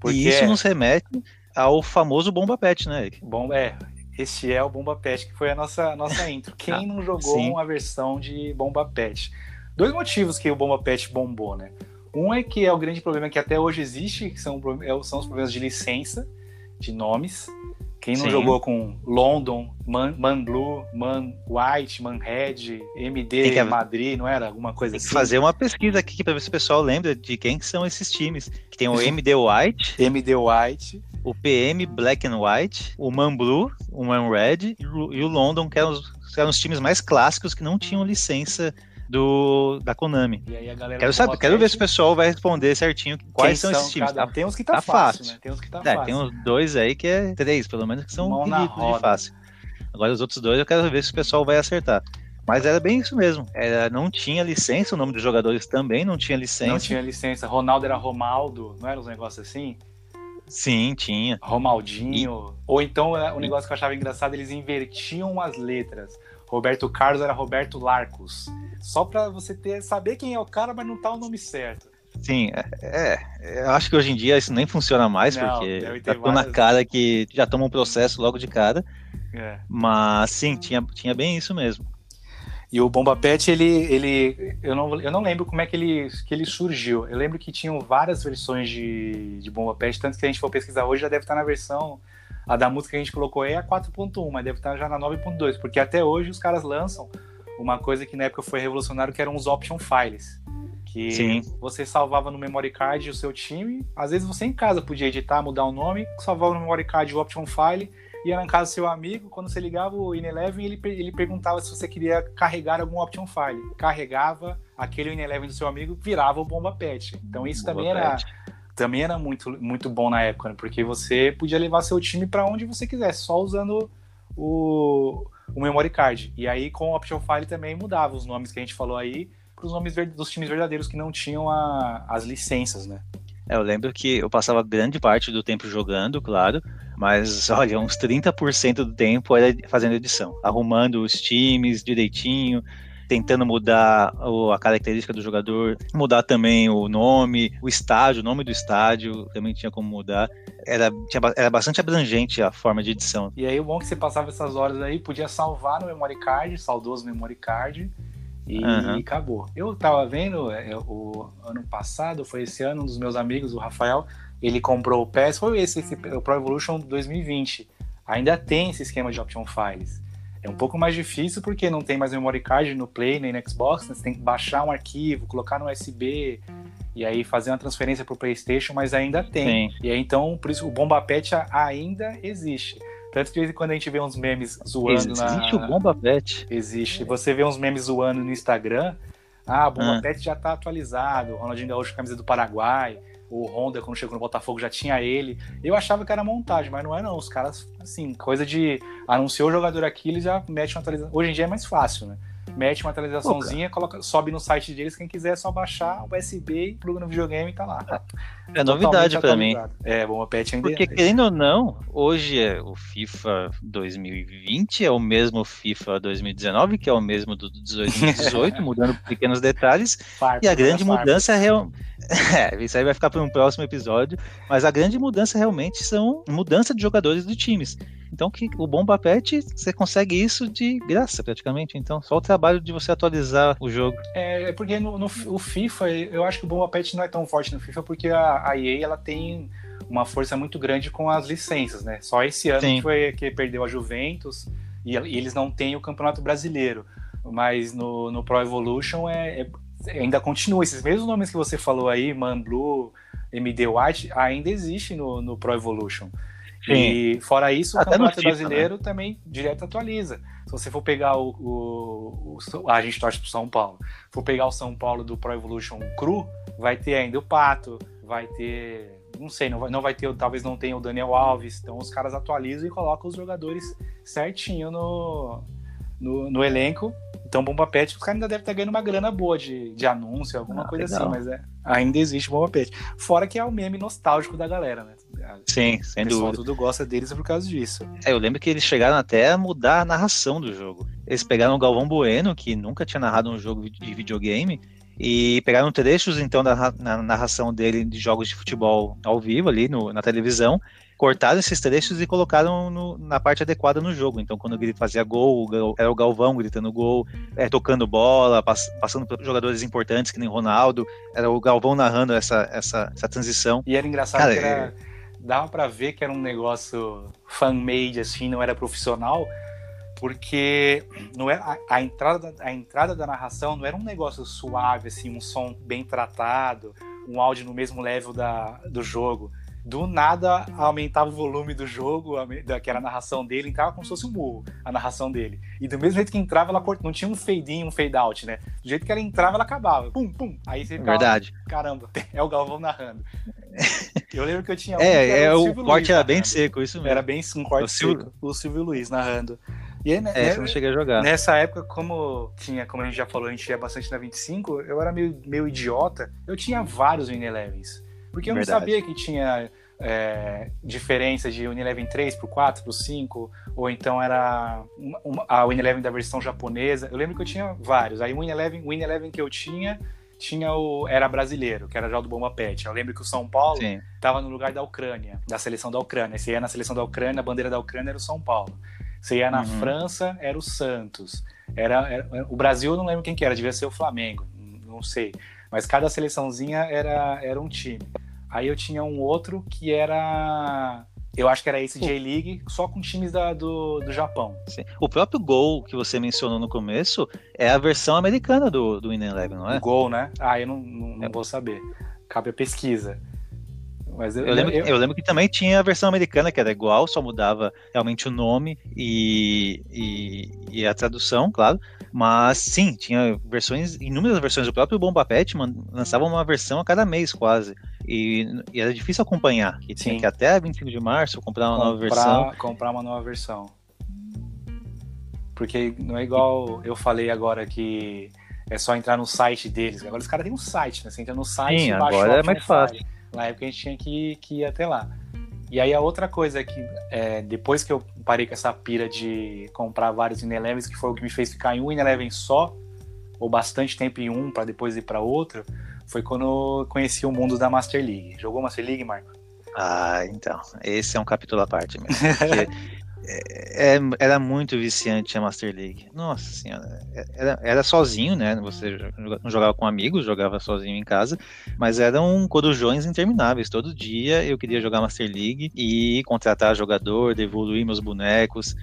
Porque e isso nos remete ao famoso Bomba Pet, né, Eric? Bom, é, esse é o Bomba Pet, que foi a nossa, nossa intro. Quem ah, não jogou sim. uma versão de Bomba Pet? Dois motivos que o Bomba Pet bombou, né? Um é que é o grande problema que até hoje existe, que são, é são os problemas de licença de nomes. Quem não Sim. jogou com London, Man, Man, Blue, Man White, Man Red, MD que... Madrid, não era? Alguma coisa assim? fazer uma pesquisa aqui para ver se o pessoal lembra de quem que são esses times. Que tem o MD White. MD White. O PM Black and White, o Man Blue, o Man Red e o London, que eram os, eram os times mais clássicos que não tinham licença do, da Konami. quero saber, quero ver se o pessoal vai responder certinho quais são, são, esses times. Cada... Tá, tem uns que tá, tá fácil, fácil, né? Tem uns que tá é, fácil. Tem uns dois aí que é três, pelo menos, que são ridículos de fácil. Agora os outros dois eu quero ver se o pessoal vai acertar. Mas era bem isso mesmo. Era, não tinha licença, o nome dos jogadores também não tinha licença. Não tinha licença. Ronaldo era Romaldo, não era uns negócios assim? Sim, tinha. Romaldinho. E... Ou então, é, o negócio que eu achava engraçado, eles invertiam as letras. Roberto Carlos era Roberto Larcos. Só para você ter saber quem é o cara, mas não tá o nome certo. Sim, é, é, eu acho que hoje em dia isso nem funciona mais, não, porque tá várias... na cara que já toma um processo logo de cara. É. Mas sim, tinha, tinha bem isso mesmo. E o Bomba Pet, ele, ele eu, não, eu não lembro como é que ele, que ele surgiu. Eu lembro que tinham várias versões de, de Bomba Pet, tanto que a gente for pesquisar hoje já deve estar na versão a da música que a gente colocou aí é a 4.1, mas deve estar já na 9.2, porque até hoje os caras lançam uma coisa que na época foi revolucionário, que eram os option files. Que Sim. você salvava no memory card o seu time. Às vezes você em casa podia editar, mudar o nome, salvava no memory card o option file, ia na casa do seu amigo, quando você ligava o Ineleven, ele, ele perguntava se você queria carregar algum option file. Carregava aquele Ineleven do seu amigo, virava o bomba pet. Então isso bomba também era pet também era muito, muito bom na época, né? porque você podia levar seu time para onde você quisesse, só usando o, o memory card. E aí com o option file também mudava os nomes que a gente falou aí para os nomes dos times verdadeiros que não tinham a, as licenças, né? É, eu lembro que eu passava grande parte do tempo jogando, claro, mas olha, uns 30% do tempo era fazendo edição, arrumando os times direitinho, tentando mudar a característica do jogador, mudar também o nome, o estádio, o nome do estádio, também tinha como mudar. Era, tinha, era bastante abrangente a forma de edição. E aí o bom é que você passava essas horas aí, podia salvar no memory card, saudoso memory card, E, uhum. acabou. Eu tava vendo é, o ano passado, foi esse ano, um dos meus amigos, o Rafael, ele comprou o PES, foi esse, esse o Pro Evolution 2020. Ainda tem esse esquema de option files. É um pouco mais difícil porque não tem mais memory card no Play nem no Xbox, né? você tem que baixar um arquivo, colocar no USB e aí fazer uma transferência para o PlayStation, mas ainda tem. Sim. E aí então, por isso o Bomba Pet ainda existe. Tanto que de vez em quando a gente vê uns memes zoando Existe na... Existe o Bomba Pet? Existe. Você vê uns memes zoando no Instagram. Ah, o Bomba ah. Pet já tá atualizado. Ronaldinho Gaúcho, camisa do Paraguai. O Honda, quando chegou no Botafogo, já tinha ele. Eu achava que era montagem, mas não é não. Os caras, assim, coisa de anunciou o jogador aqui, eles já metem uma atualização. Hoje em dia é mais fácil, né? Mete uma atualizaçãozinha, coloca, sobe no site deles, quem quiser é só baixar o USB e pluga no videogame e tá lá. É novidade para mim. É, bom, a patch ainda Porque querendo ou não, hoje é o FIFA 2020 é o mesmo FIFA 2019, que é o mesmo do 2018, mudando pequenos detalhes. Farpa, e a grande mudança é real... É, isso aí vai ficar para um próximo episódio, mas a grande mudança realmente são mudança de jogadores de times. Então que o Bomba Pet, você consegue isso de graça praticamente. Então, só o trabalho de você atualizar o jogo. É, é porque no, no o FIFA, eu acho que o Bomba Pet não é tão forte no FIFA porque a, a EA ela tem uma força muito grande com as licenças, né? Só esse ano que foi que perdeu a Juventus e, e, eles não têm o Campeonato Brasileiro. Mas no, no Pro Evolution é, é, ainda continua. Esses mesmos nomes que você falou aí, Man Blue, MD White, ainda existe no, no Pro Evolution. Sim. E fora isso, Até o Campeonato FIFA, Brasileiro né? também direto atualiza. Se você for pegar o, o, o, A gente torce pro São Paulo. For pegar o São Paulo do Pro Evolution Cru, vai ter ainda o Pato, vai ter. Não sei, não vai, não vai ter, talvez não tenha o Daniel Alves. Então os caras atualizam e colocam os jogadores certinho no, no, no elenco. Então, Bomba Pet, os caras ainda devem estar ganhando uma grana boa de, de anúncio, alguma ah, coisa legal. assim, mas é, ainda existe Bomba Pet. Fora que é o meme nostálgico da galera, né? Sim, sem dúvida. O pessoal tudo gosta deles por causa disso. É, eu lembro que eles chegaram até a mudar a narração do jogo. Eles pegaram o Galvão Bueno, que nunca tinha narrado um jogo de videogame, e pegaram trechos então da na narração dele de jogos de futebol ao vivo ali no, na televisão, cortaram esses trechos e colocaram no, na parte adequada no jogo. Então, quando ele fazia gol, era o Galvão gritando gol, é, tocando bola, pass, passando por jogadores importantes que nem Ronaldo, era o Galvão narrando essa, essa, essa transição. E era engraçado Cara, que era, é dava para ver que era um negócio fan-made, assim, não era profissional, porque não era, é, a, a, entrada, a entrada da narração não era um negócio suave, assim, um som bem tratado, um áudio no mesmo level da, do jogo. Do nada aumentava o volume do jogo, que era a narração dele, entrava como se fosse um murro, a narração dele. E do mesmo jeito que entrava, ela não tinha um fade in, um fade out, né? Do jeito que ela entrava, ela acabava. Pum, pum. Aí você ficava, Verdade. caramba, é o Galvão narrando. Eu lembro que eu tinha um É, é o, o corte era bem seco, isso mesmo. Era bem um corte o Silvio... seco, o Silvio Luiz narrando. E aí, né, é, né, não cheguei a jogar. Nessa época, como tinha, como a gente já falou, a gente ia bastante na 25, eu era meio, meio idiota. Eu tinha vários Unilevens. Porque eu Verdade. não sabia que tinha é, diferença de Unilever 3 pro 4, pro 5, ou então era uma, uma, a Unilever da versão japonesa. Eu lembro que eu tinha vários. Aí o Unilever, o Unilever que eu tinha tinha o era brasileiro, que era já do Bomba Pet. Eu lembro que o São Paulo estava no lugar da Ucrânia, da seleção da Ucrânia. Se ia na seleção da Ucrânia, a bandeira da Ucrânia era o São Paulo. Se ia na uhum. França, era o Santos. Era, era, o Brasil, eu não lembro quem que era, devia ser o Flamengo, não sei. Mas cada seleçãozinha era, era um time. Aí eu tinha um outro que era eu acho que era esse J-League, só com times da, do, do Japão. Sim. O próprio Gol que você mencionou no começo é a versão americana do, do Win Eleven, não é? O Gol, né? Ah, eu não, não, não é. vou saber. Cabe a pesquisa. Mas eu, eu, lembro, eu... eu, lembro que também tinha a versão americana, que era igual, só mudava realmente o nome e, e, e a tradução, claro. Mas sim, tinha versões, inúmeras versões. O próprio Bomba Pet lançava uma versão a cada mês, quase. E, e era difícil acompanhar. E tinha sim. que até 25 de março comprar uma comprar, nova versão. Comprar uma nova versão. Porque não é igual eu falei agora que é só entrar no site deles. Agora os caras têm um site, né? Você entra no site Sim, e baixa agora é mais fácil. Na época a gente tinha que, que ir até lá. E aí a outra coisa é que é, depois que eu parei com essa pira de comprar vários Inelevens, que foi o que me fez ficar em um Ineleven só, ou bastante tempo em um para depois ir para outro, foi quando eu conheci o mundo da Master League. Jogou Master League, Marco? Ah, então. Esse é um capítulo à parte mesmo. Porque É, era muito viciante a Master League. Nossa senhora, é, era, era sozinho, né? Você não jogava com amigos, jogava sozinho em casa, mas eram corujões intermináveis. Todo dia eu queria jogar Master League e contratar jogador, evoluir meus bonecos.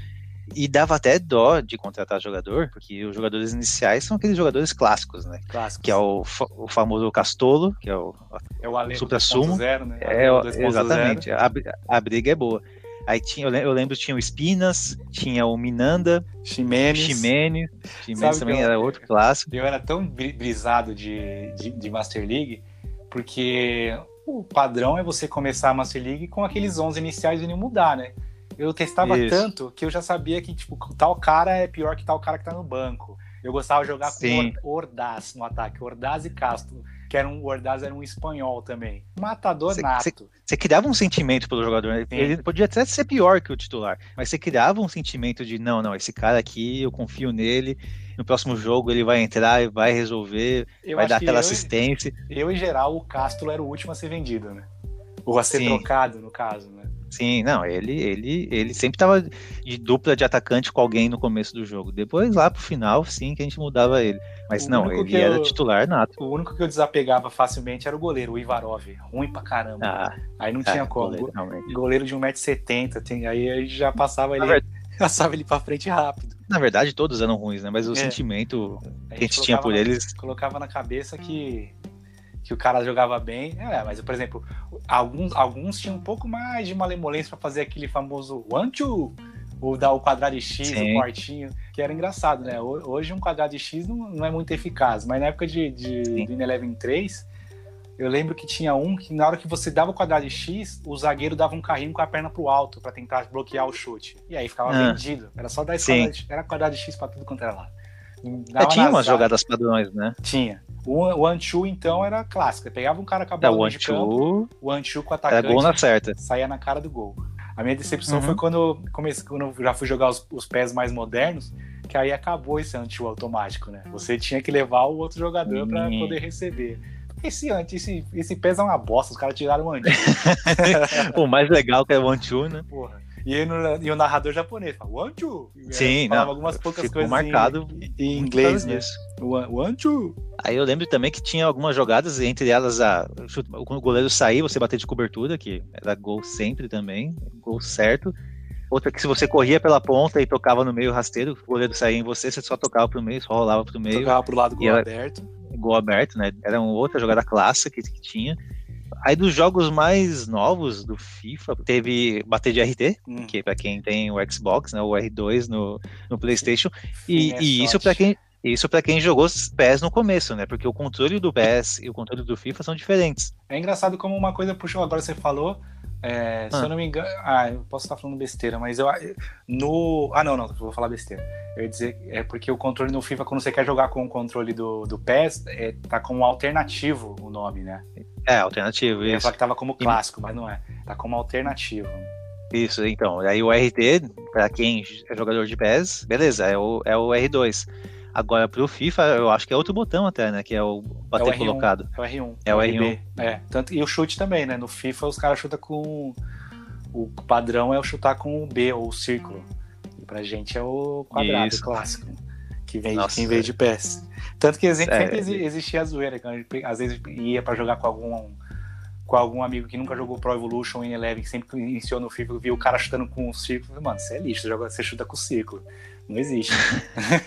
E dava até dó de contratar jogador, porque os jogadores iniciais são aqueles jogadores clássicos, né? Clássicos. Que é o, o famoso Castolo, que é o, é o Supra Sumo. Né? É, exatamente. A, a briga é boa. Aí tinha, eu lembro, tinha o Espinas, tinha o Minanda, Ximenes. Ximenes, Ximenes também eu, era outro clássico. Eu era tão brisado de, de, de, Master League, porque o padrão é você começar a Master League com aqueles 11 iniciais e não mudar, né? Eu testava Isso. tanto que eu já sabia que, tipo, tal cara é pior que tal cara que tá no banco. Eu gostava de jogar Sim. com Ordaz no ataque, Ordaz e Castro que era um, o Ordaz era um espanhol também. Matador cê, nato. Você criava um sentimento pelo jogador, né? Ele podia até ser pior que o titular, mas você criava um sentimento de não, não, esse cara aqui, eu confio nele, no próximo jogo ele vai entrar e vai resolver, eu vai dar aquela eu, assistência. Eu, em geral, o Castro era o último a ser vendido, né? Ou a ser Sim. trocado, no caso, né? Sim, não, ele, ele, ele sempre estava de dupla de atacante com alguém no começo do jogo. Depois, lá pro final, sim, que a gente mudava ele. Mas o não, ele era eu, titular nato. O único que eu desapegava facilmente era o goleiro, o Ivarov. Ruim pra caramba. Ah, aí não tinha é, como. Goleiro, goleiro de 1,70m, aí a gente já passava ele, verdade, passava ele pra frente rápido. Na verdade, todos eram ruins, né? Mas o é. sentimento a que a gente tinha por na, eles. Colocava na cabeça que que o cara jogava bem. É, mas, por exemplo, alguns, alguns tinham um pouco mais de malemolência para fazer aquele famoso one two, ou dar o quadrado de X, Sim. o quartinho, que era engraçado, né? Hoje um quadrado de X não, não é muito eficaz, mas na época de, de, do Ineleven 3, eu lembro que tinha um que na hora que você dava o quadrado de X, o zagueiro dava um carrinho com a perna pro alto para tentar bloquear o chute. E aí ficava ah. vendido. Era só dar esse quadrado de, era quadrado de X para tudo quanto era lá. É, tinha umas jogadas padrões, né? Tinha. O, o Anchu, então, era clássica. Pegava um cara com a bola o Anchu, campo, o Anchu com o atacante. Era gol na certa. Saía na cara do gol. A minha decepção uhum. foi quando, comecei, quando eu já fui jogar os, os, pés mais modernos, que aí acabou esse Anchu automático, né? Você tinha que levar o outro jogador para poder receber. Esse, esse, esse pés é uma bosta, os caras tiraram o Anchu. o mais legal que é o Anchu, né? Porra. E, e o narrador japonês fala, one, two. Sim, falava não, algumas poucas ficou coisas marcado em, em inglês, né? One, two. Aí eu lembro também que tinha algumas jogadas, entre elas a, quando o goleiro sair, você bater de cobertura, que era gol sempre também, gol certo. Outra que se você corria pela ponta e tocava no meio rasteiro, o goleiro saía em você, você só tocava pro meio, só rolava pro meio. Tocava pro lado gol aberto. Gol aberto, né? Era uma outra jogada clássica que, que tinha. Aí dos jogos mais novos do FIFA, teve bater de RT, hum. que é para quem tem o Xbox, né, o R2 no, no PlayStation, e, é e isso para quem isso para quem jogou PES no começo, né? Porque o controle do PES e o controle do FIFA são diferentes. É engraçado como uma coisa puxou, agora você falou, é, ah. se eu não me engano. Ah, eu posso estar falando besteira, mas eu. No. Ah, não, não, vou falar besteira. Eu ia dizer, é porque o controle no FIFA, quando você quer jogar com o controle do, do PES, é, tá como alternativo o nome, né? É, alternativo, isso. Eu falar que tava como clássico, e... mas não é. Tá como alternativo. Isso, então. Aí o RT, para quem é jogador de PES, beleza, é o, é o R2. Agora, pro FIFA, eu acho que é outro botão até, né? Que é o bater é o colocado. É o R1. É o R1. É, tanto, e o chute também, né? No FIFA, os caras chutam com. O padrão é o chutar com o B, ou o círculo. E pra gente é o quadrado Isso. clássico. Que vem, Nossa, veio de PES. Tanto que sempre é, existia a zoeira, que a gente, às vezes ia para jogar com algum com algum amigo que nunca jogou Pro Evolution em Eleven, que sempre iniciou no FIFA, viu o cara chutando com o círculo, mano, você é lixo, você, joga, você chuta com o círculo. Não existe.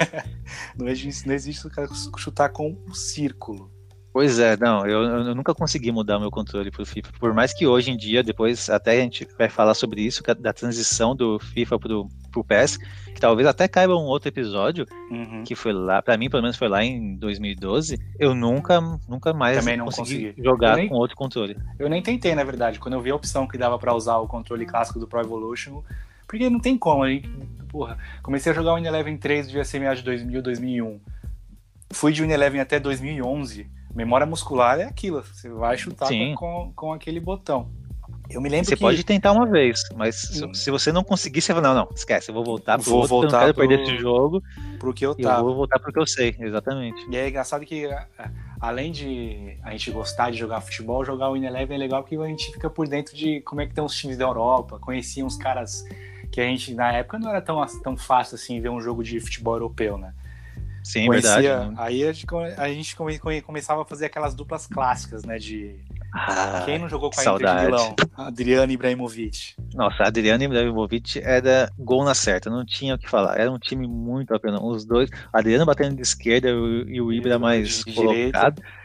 não existe. Não existe o cara chutar com o círculo. Pois é, não, eu, eu, nunca consegui mudar meu controle pro FIFA. Por mais que hoje em dia, depois até a gente vai falar sobre isso, da transição do FIFA pro, pro PES, que talvez até caiba um outro episódio, uhum. que foi lá, para mim pelo menos foi lá em 2012, eu nunca, nunca mais Também não consegui, consegui. jogar nem, com outro controle. Eu nem tentei, na verdade, quando eu vi a opção que dava para usar o controle clássico do Pro Evolution, porque não tem como, aí, porra, comecei a jogar o Eleven 3 de SMA de 2000, 2001, fui de Eleven até 2011, Memória muscular é aquilo, você vai chutar com, com, com, aquele botão. Eu me lembro você que... pode tentar uma vez, mas se, se você não conseguir, você fala, não, não, esquece, eu vou voltar pro vou outro, voltar eu não quero pro... perder esse jogo. Pro que eu tava. Eu vou voltar pro que eu sei, exatamente. E é engraçado que, além de a gente gostar de jogar futebol, jogar o Ineleven é legal porque a gente fica por dentro de como é que estão os times da Europa, conhecia uns caras que a gente, na época, não era tão, tão fácil assim ver um jogo de futebol europeu, né? Sim, Conhecia, verdade. Né? Aí a gente, a gente começava a fazer aquelas duplas clássicas, né? De ah, Quem não jogou com a saudade. Inter de Milão? Adriano Ibrahimovic. Nossa, Adriano Ibrahimovic era gol na certa, não tinha o que falar. Era um time muito apelão. Os dois, Adriano batendo de esquerda e o Ibra mais colocado. Direita.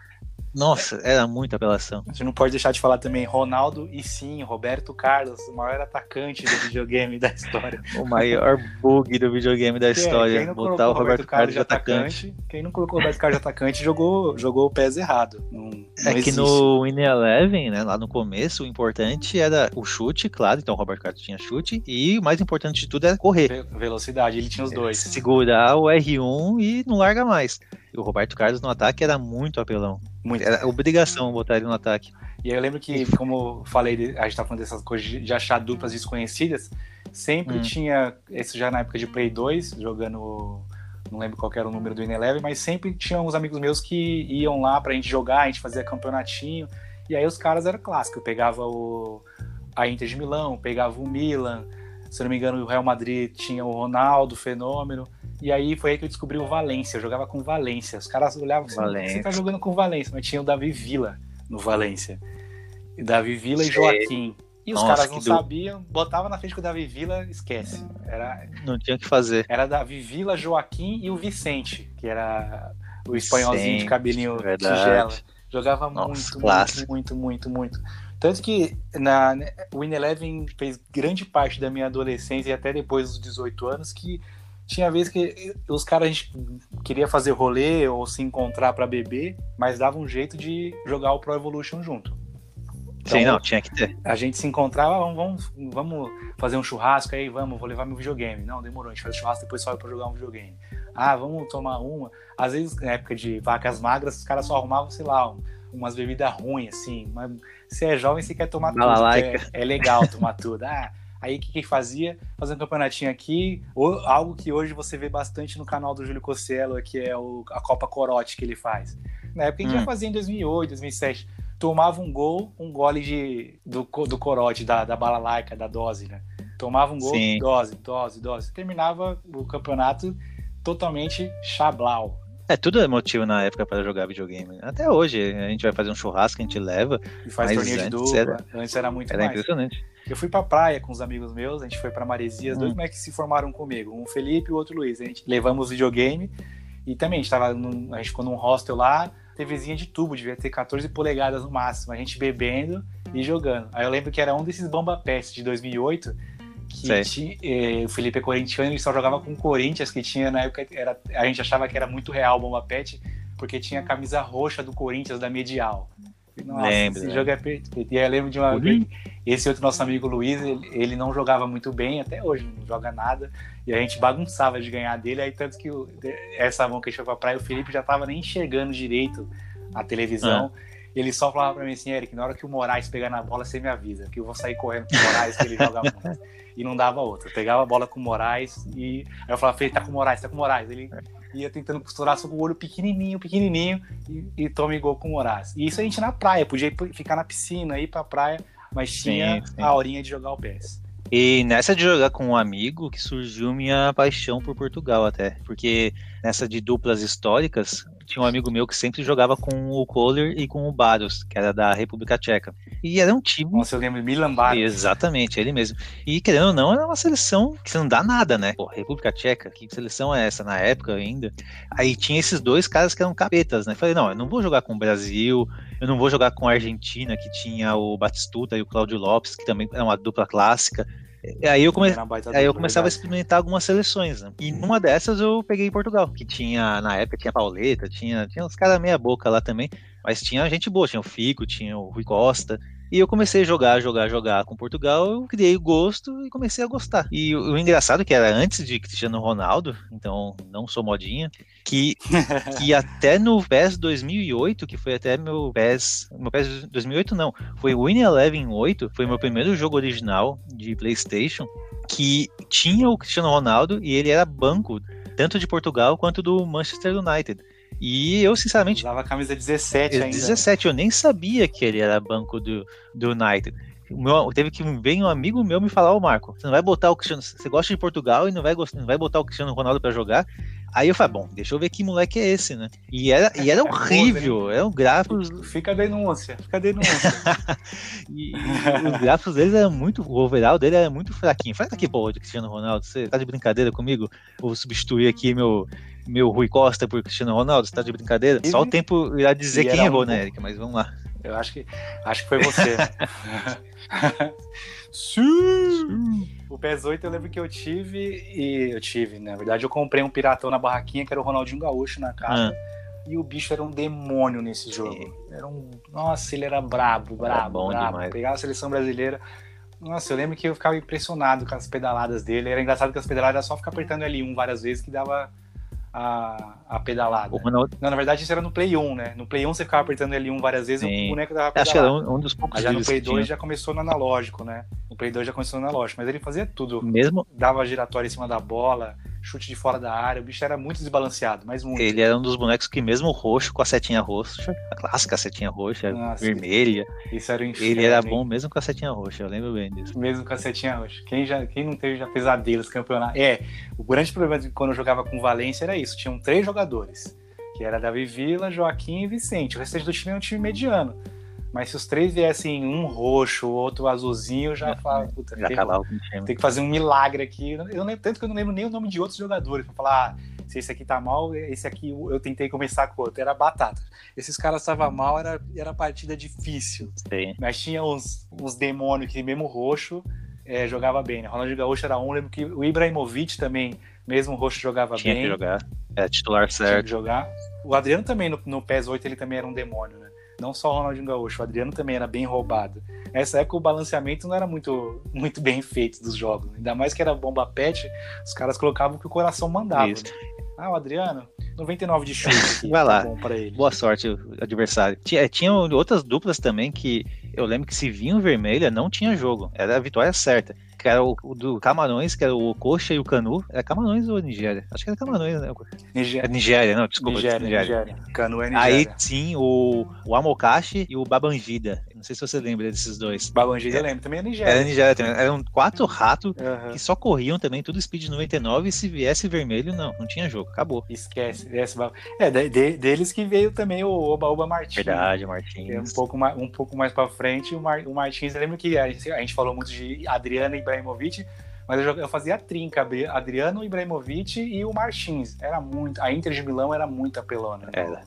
Nossa, era muita apelação. A gente não pode deixar de falar também Ronaldo e sim, Roberto Carlos, o maior atacante do videogame da história. O maior bug do videogame da história. Quem botar o Roberto, Roberto Carlos de atacante. atacante. Quem não colocou o Roberto Carlos de atacante jogou, jogou o pés errado. Não, não é existe. que no Win Eleven, né, lá no começo, o importante era o chute, claro, então o Roberto Carlos tinha chute, e o mais importante de tudo era correr. Velocidade, ele tinha os dois. Segurar o R1 e não larga mais. O Roberto Carlos no ataque era muito apelão. Muito. Era obrigação botar ele no ataque. E aí eu lembro que, como falei, a gente tá falando dessas coisas de achar duplas desconhecidas, sempre hum. tinha, esse já na época de Play 2, jogando, não lembro qual era o número do Ineleven, mas sempre tinha uns amigos meus que iam lá pra gente jogar, a gente fazia campeonatinho, e aí os caras eram clássicos, eu pegava o, a Inter de Milão, pegava o Milan, se não me engano o Real Madrid tinha o Ronaldo, o Fenômeno, e aí foi aí que eu descobri o Valência. Eu jogava com Valência. Os caras olhavam assim, Valência. você tá jogando com Valência, mas tinha o Davi Villa no Valência. E Davi Villa e Joaquim. E os Nossa, caras não sabiam, botava na frente com o Davi Villa, esquece. Era, não tinha o que fazer. Era Davi Villa, Joaquim e o Vicente, que era o espanholzinho de cabelinho verdade. tigela. Jogava Nossa, muito, muito, muito, muito, muito. Tanto que na, o In Eleven fez grande parte da minha adolescência e até depois dos 18 anos que tinha vezes que os caras a gente queria fazer rolê ou se encontrar para beber, mas dava um jeito de jogar o Pro Evolution junto. Então, Sim, não, tinha que ter. A gente se encontrava, vamos, vamos fazer um churrasco aí, vamos, vou levar meu videogame. Não, demorou, a gente faz churrasco, depois sobe pra jogar um videogame. Ah, vamos tomar uma. Às vezes, na época de vacas magras, os caras só arrumavam, sei lá, umas bebidas ruins, assim. Mas se é jovem, você quer tomar tudo. É, é, legal tomar tudo. Ah, Aí o que, que fazia? Fazer um campeonatinho aqui, ou algo que hoje você vê bastante no canal do Júlio Cosselo, que é o, a Copa Corote que ele faz. Na época a gente hum. já fazia em 2008, 2007. Tomava um gol, um gole de, do, do corote, da, da bala laica, da dose, né? Tomava um gol, Sim. dose, dose, dose. Terminava o campeonato totalmente chablau. É, tudo é motivo na época para jogar videogame. Até hoje, a gente vai fazer um churrasco, a gente leva. E faz torneio de dupla. Era, antes era muito era mais. impressionante. Eu fui pra praia com os amigos meus, a gente foi pra Maresias, hum. dois moleques se formaram comigo, um Felipe e o outro Luiz. A gente levamos videogame e também a gente, tava num, a gente ficou num hostel lá, TVzinha de tubo, devia ter 14 polegadas no máximo, a gente bebendo e jogando. Aí eu lembro que era um desses Bomba Pest de 2008, que tinha, eh, o Felipe é corintiano e só jogava com o Corinthians, que tinha na época, era, a gente achava que era muito real o Bomba Pet, porque tinha a camisa roxa do Corinthians da Medial. Nossa, lembro, esse né? jogo é perfeito. E aí eu lembro de uma vez, esse outro nosso amigo Luiz, ele, ele, não jogava muito bem, até hoje não joga nada, e a gente bagunçava de ganhar dele, aí tanto que o, essa mão que a gente foi pra praia, o Felipe já tava nem enxergando direito a televisão, ah. Ele só falava pra mim assim, Eric, na hora que o Moraes pegar na bola, você me avisa, que eu vou sair correndo com o Moraes, que ele joga muito. E não dava outra. Eu pegava a bola com o Moraes e aí eu falava, Felipe, tá com o Moraes, tá com o Moraes. Ele ia tentando costurar só com o olho pequenininho, pequenininho e, e tome gol com o Horácio. E isso a gente na praia, podia ficar na piscina, ir pra praia, mas tinha sim, sim. a horinha de jogar o PS. E nessa de jogar com um amigo que surgiu minha paixão por Portugal até, porque nessa de duplas históricas, tinha um amigo meu que sempre jogava com o Kohler e com o Barros, que era da República Tcheca. E era um time. Nossa, eu lembro Milan Barros. Exatamente, ele mesmo. E querendo ou não, era uma seleção que não dá nada, né? Pô, República Tcheca, que seleção é essa na época ainda? Aí tinha esses dois caras que eram capetas, né? Falei, não, eu não vou jogar com o Brasil, eu não vou jogar com a Argentina, que tinha o Batistuta e o Cláudio Lopes, que também era uma dupla clássica. Aí eu, come... aí eu começava a experimentar algumas seleções, né? E numa dessas eu peguei Portugal, que tinha, na época, tinha Pauleta, tinha, tinha uns caras meia boca lá também, mas tinha gente boa, tinha o Fico, tinha o Rui Costa, e eu comecei a jogar, jogar, jogar com Portugal, eu criei o gosto e comecei a gostar. E o, o engraçado é que era antes de Cristiano Ronaldo, então não sou modinha, que, que até no PES 2008, que foi até meu PES, meu PES 2008 não, foi o Win Eleven 8, foi meu primeiro jogo original de PlayStation, que tinha o Cristiano Ronaldo e ele era banco tanto de Portugal quanto do Manchester United. E eu, sinceramente. Usava a camisa 17 ainda. 17, eu nem sabia que ele era banco do, do United. meu, teve que vir um amigo meu me falar, ô Marco, você não vai botar o Cristiano. Você gosta de Portugal e não vai, não vai botar o Cristiano Ronaldo para jogar. Aí eu falei, bom, deixa eu ver que moleque é esse, né? E era, e era horrível, eram gráficos. Fica a denúncia, fica a denúncia. e, os gráficos deles eram muito. O overall dele era muito fraquinho. Fala aqui, pô, de Cristiano Ronaldo, você tá de brincadeira comigo? Vou substituir aqui meu, meu Rui Costa por Cristiano Ronaldo, você tá de brincadeira? Só o tempo irá dizer quem errou, um... né, Erika? Mas vamos lá. Eu acho que acho que foi você. Sim! O PES 8 eu lembro que eu tive e eu tive, na verdade, eu comprei um piratão na barraquinha que era o Ronaldinho Gaúcho na casa. Ah. E o bicho era um demônio nesse jogo. Sim. Era um. Nossa, ele era brabo, brabo, era brabo. Demais. Pegava a seleção brasileira. Nossa, eu lembro que eu ficava impressionado com as pedaladas dele. Era engraçado que as pedaladas era só ficar apertando L1 várias vezes que dava a, a pedalada. Ronaldo... Não, na verdade isso era no Play 1, né? No Play 1 você ficava apertando L1 várias vezes e o boneco dava pedalada. Acho que era um, um dos poucos Mas já no Play 2 já começou no analógico, né? No Play 2 já começou no analógico, mas ele fazia tudo. Mesmo? Dava giratória em cima da bola, chute de fora da área, o bicho era muito desbalanceado, mas muito. Ele era um dos bonecos que mesmo roxo, com a setinha roxa, a clássica setinha roxa, Nossa, vermelha. Isso era o inferno, Ele era bom mesmo com a setinha roxa, eu lembro bem disso. Mesmo com a setinha roxa. Quem, já, quem não teve já pesadelos campeonato? É, o grande problema de quando eu jogava com Valência era isso, tinham três jogadores, que era Davi Vila, Joaquim e Vicente. O restante do time era um time mediano. Mas se os três viessem um roxo, outro azulzinho, eu já falo, puta, já tem, tem, que fazer um milagre aqui. Eu tanto que eu não lembro nem o nome de outros jogadores pra falar, ah, se esse aqui tá mal, esse aqui eu tentei começar com outro. Era batata. Esses caras estavam mal, era, era partida difícil. Sim. Mas tinha uns, uns demônios que mesmo roxo é, jogava bem, né? Ronaldinho Gaúcho era um, lembro que o Ibrahimovic também, mesmo roxo, jogava tinha bem. Tinha que jogar. É titular certo. Tinha que jogar. O Adriano também, no, no PES 8, ele também era um demônio, né? Não só o Ronaldinho Gaúcho, o Adriano também era bem roubado. Nessa época o balanceamento não era muito, muito bem feito dos jogos. Ainda mais que era bomba pet, os caras colocavam o que o coração mandava. Né? Ah, o Adriano, 99 de chute. Vai lá. Tá Boa sorte, adversário. Tinha, tinha outras duplas também que eu lembro que se vinham vermelha, não tinha jogo. Era a vitória certa que era o, o, do Camarões, que era o Coxa e o Canu. Era Camarões ou Nigéria? Acho que era Camarões, né? Nigéria. É Nigéria, não, desculpa. Nigéria, Nigéria. Nigéria. Canu é Nigéria. Aí sim, o, o Amokashi e o Babangida. Não sei se você lembra desses dois. Babangida é, eu lembro, também é Nigéria. Era Nigéria também. Eram quatro ratos uhum. que só corriam também, tudo speed 99, e se viesse vermelho, não, não tinha jogo, acabou. Esquece. É, de, de, deles que veio também o Oba Oba Martins. Verdade, Martins. Um pouco mais, um pouco mais pra frente, o, Mar, o Martins, eu lembro que a gente, a gente falou muito de Adriana Ibrahimovic, mas eu, fazia trinca, Adriano Ibrahimovic e o Martins. Era muito. A Inter de Milão era muito apelona. Né? Era.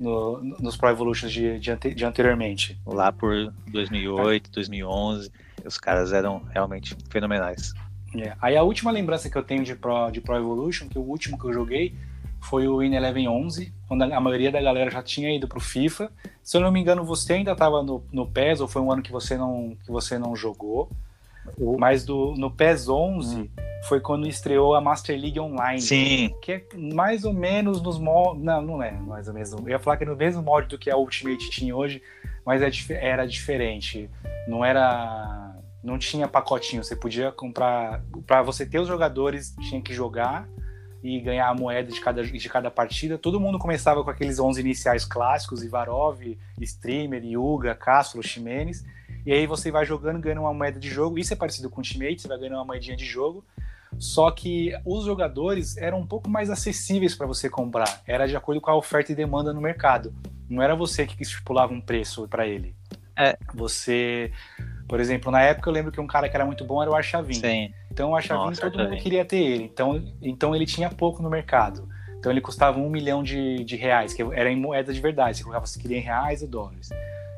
No, nos Pro Evolutions de, de, de, anteriormente. Lá por 2008, é. 2011, os caras eram realmente fenomenais. É. Aí a última lembrança que eu tenho de Pro, de Pro Evolution, que o último que eu joguei, foi o In Eleven 11, quando a maioria da galera já tinha ido pro FIFA. Se eu não me engano, você ainda estava no, no PES, ou foi um ano que você não, que você não jogou. Mas do, no PES 11 hum. foi quando estreou a Master League Online. Sim. Que é mais ou menos nos moldes. Não, não é mais ou menos. Eu ia falar que é no mesmo molde do que a Ultimate Team hoje, mas é, era diferente. Não era. Não tinha pacotinho. Você podia comprar. Para você ter os jogadores, tinha que jogar e ganhar a moeda de cada, de cada partida. Todo mundo começava com aqueles 11 iniciais clássicos: Ivarov, Streamer, Yuga, Castro, Ximenes e aí você vai jogando, ganhando uma moeda de jogo. Isso é parecido com o Ultimate, você vai ganhando uma moedinha de jogo. Só que os jogadores eram um pouco mais acessíveis para você comprar. Era de acordo com a oferta e demanda no mercado. Não era você que estipulava um preço para ele. É. Você, por exemplo, na época eu lembro que um cara que era muito bom era o Archavin. Sim. Então o Archavin Nossa, todo mundo queria ter ele. Então, então ele tinha pouco no mercado. Então ele custava um milhão de, de reais, que era em moeda de verdade. Você colocava se queria em reais ou dólares.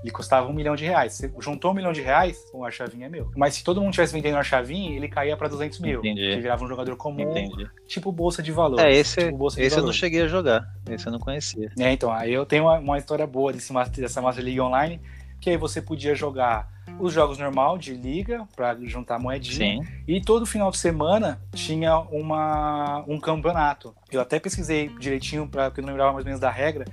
Ele custava um milhão de reais. Você juntou um milhão de reais, o Archavin é meu. Mas se todo mundo tivesse vendendo o Archavin, ele caía para 200 mil. Entendi. Que virava um jogador comum, Entendi. tipo bolsa de valor. É, esse, tipo esse eu não cheguei a jogar. Esse eu não conhecia. É, então, aí eu tenho uma, uma história boa desse, dessa Master League Online, que aí você podia jogar os jogos normal de liga para juntar moedinha. Sim. E todo final de semana tinha uma, um campeonato. Eu até pesquisei direitinho para porque eu não lembrava mais ou menos da regra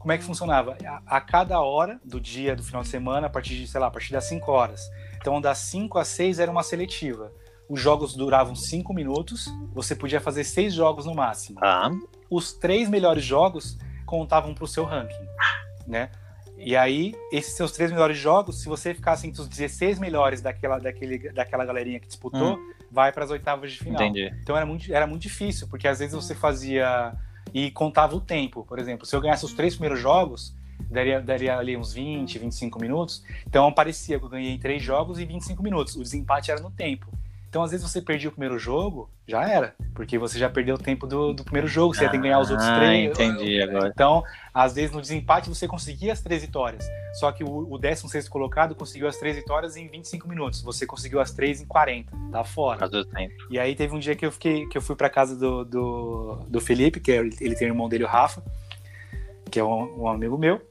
como é que funcionava? A, a, cada hora do dia, do final de semana, a partir de, sei lá, a partir das 5 horas. Então, das 5 às 6 era uma seletiva. Os jogos duravam 5 minutos, você podia fazer 6 jogos no máximo. Ah. Os três melhores jogos contavam para o seu ranking, né? E aí, esses seus três melhores jogos, se você ficasse entre os 16 melhores daquela, daquele, daquela galerinha que disputou, hum. vai para as oitavas de final. Entendi. Então era muito, era muito difícil, porque às vezes você fazia e contava o tempo. Por exemplo, se eu ganhasse os três primeiros jogos, daria, daria ali uns 20, 25 minutos. Então parecia que eu ganhei três jogos e 25 minutos. O desempate era no tempo. Então, às vezes, você perdia o primeiro jogo, já era. Porque você já perdeu o tempo do, do primeiro jogo, você ah, ia ter que ganhar os outros ah, três. Entendi agora. Então, às vezes, no desempate, você conseguia as três vitórias. Só que o, o 16 colocado conseguiu as três vitórias em 25 minutos. Você conseguiu as três em 40. Tá fora. Do tempo. E aí teve um dia que eu fiquei, que eu fui pra casa do, do, do Felipe, que é, ele tem o irmão dele, o Rafa, que é um, um amigo meu.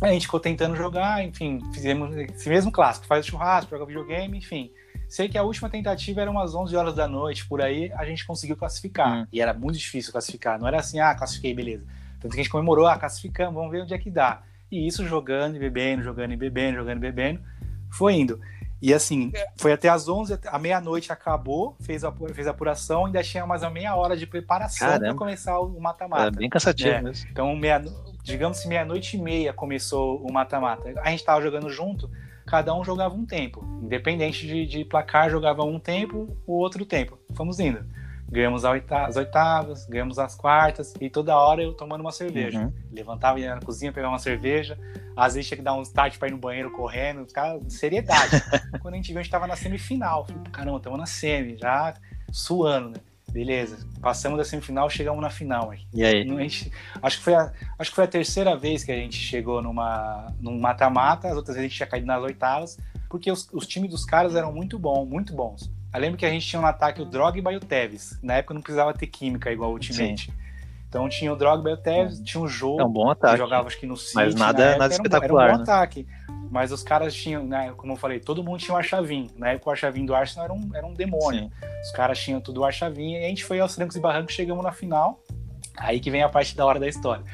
A gente ficou tentando jogar, enfim, fizemos esse mesmo clássico, faz churrasco, joga videogame, enfim. Sei que a última tentativa era umas 11 horas da noite, por aí a gente conseguiu classificar. Hum. E era muito difícil classificar. Não era assim, ah, classifiquei, beleza. Tanto que a gente comemorou, ah, classificamos, vamos ver onde é que dá. E isso jogando e bebendo, jogando e bebendo, jogando e bebendo, foi indo. E assim, foi até as 11, a meia-noite acabou, fez a, fez a apuração, ainda tinha mais uma meia hora de preparação para começar o mata-mata. bem cansativo é. mesmo. Então, meia, digamos que meia-noite e meia começou o mata-mata. A gente tava jogando junto, cada um jogava um tempo. Independente de, de placar, jogava um tempo, o outro tempo. Fomos indo. Ganhamos as oitavas, ganhamos as quartas, e toda hora eu tomando uma cerveja. Uhum. Levantava, ia na cozinha, pegava uma cerveja. Às vezes tinha que dar um start para ir no banheiro correndo, cara, seriedade. Quando a gente viu, a gente tava na semifinal. Falei, caramba, estamos na semi, já suando, né? Beleza, passamos da semifinal, chegamos na final. Aí. E aí? Gente, acho, que foi a, acho que foi a terceira vez que a gente chegou numa, num mata-mata, as outras vezes a gente tinha caído nas oitavas, porque os, os times dos caras eram muito bons, muito bons. Eu lembro que a gente tinha no ataque o Drogba e o Tevez. Na época não precisava ter química igual o Ultimate. Sim. Então tinha o Drogba o Tevez, tinha um jogo. É um bom ataque. jogava acho que no City. Mas nada, nada espetacular. Era um, era um bom né? ataque. Mas os caras tinham, né, como eu falei, todo mundo tinha o Archavin. Na época o Archavin do Arsenal era um, era um demônio. Sim. Os caras tinham tudo o Archavin e a gente foi aos trancos e barrancos, chegamos na final. Aí que vem a parte da hora da história.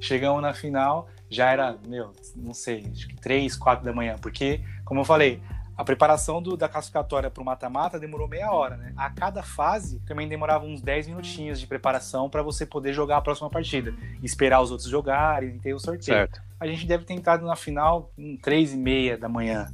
Chegamos na final, já era, meu, não sei, acho que 3, 4 da manhã, porque, como eu falei, a preparação do, da classificatória para o mata-mata demorou meia hora, né? A cada fase também demorava uns 10 minutinhos de preparação para você poder jogar a próxima partida. Esperar os outros jogarem e ter o sorteio. Certo. A gente deve ter entrado na final em 3 e meia da manhã,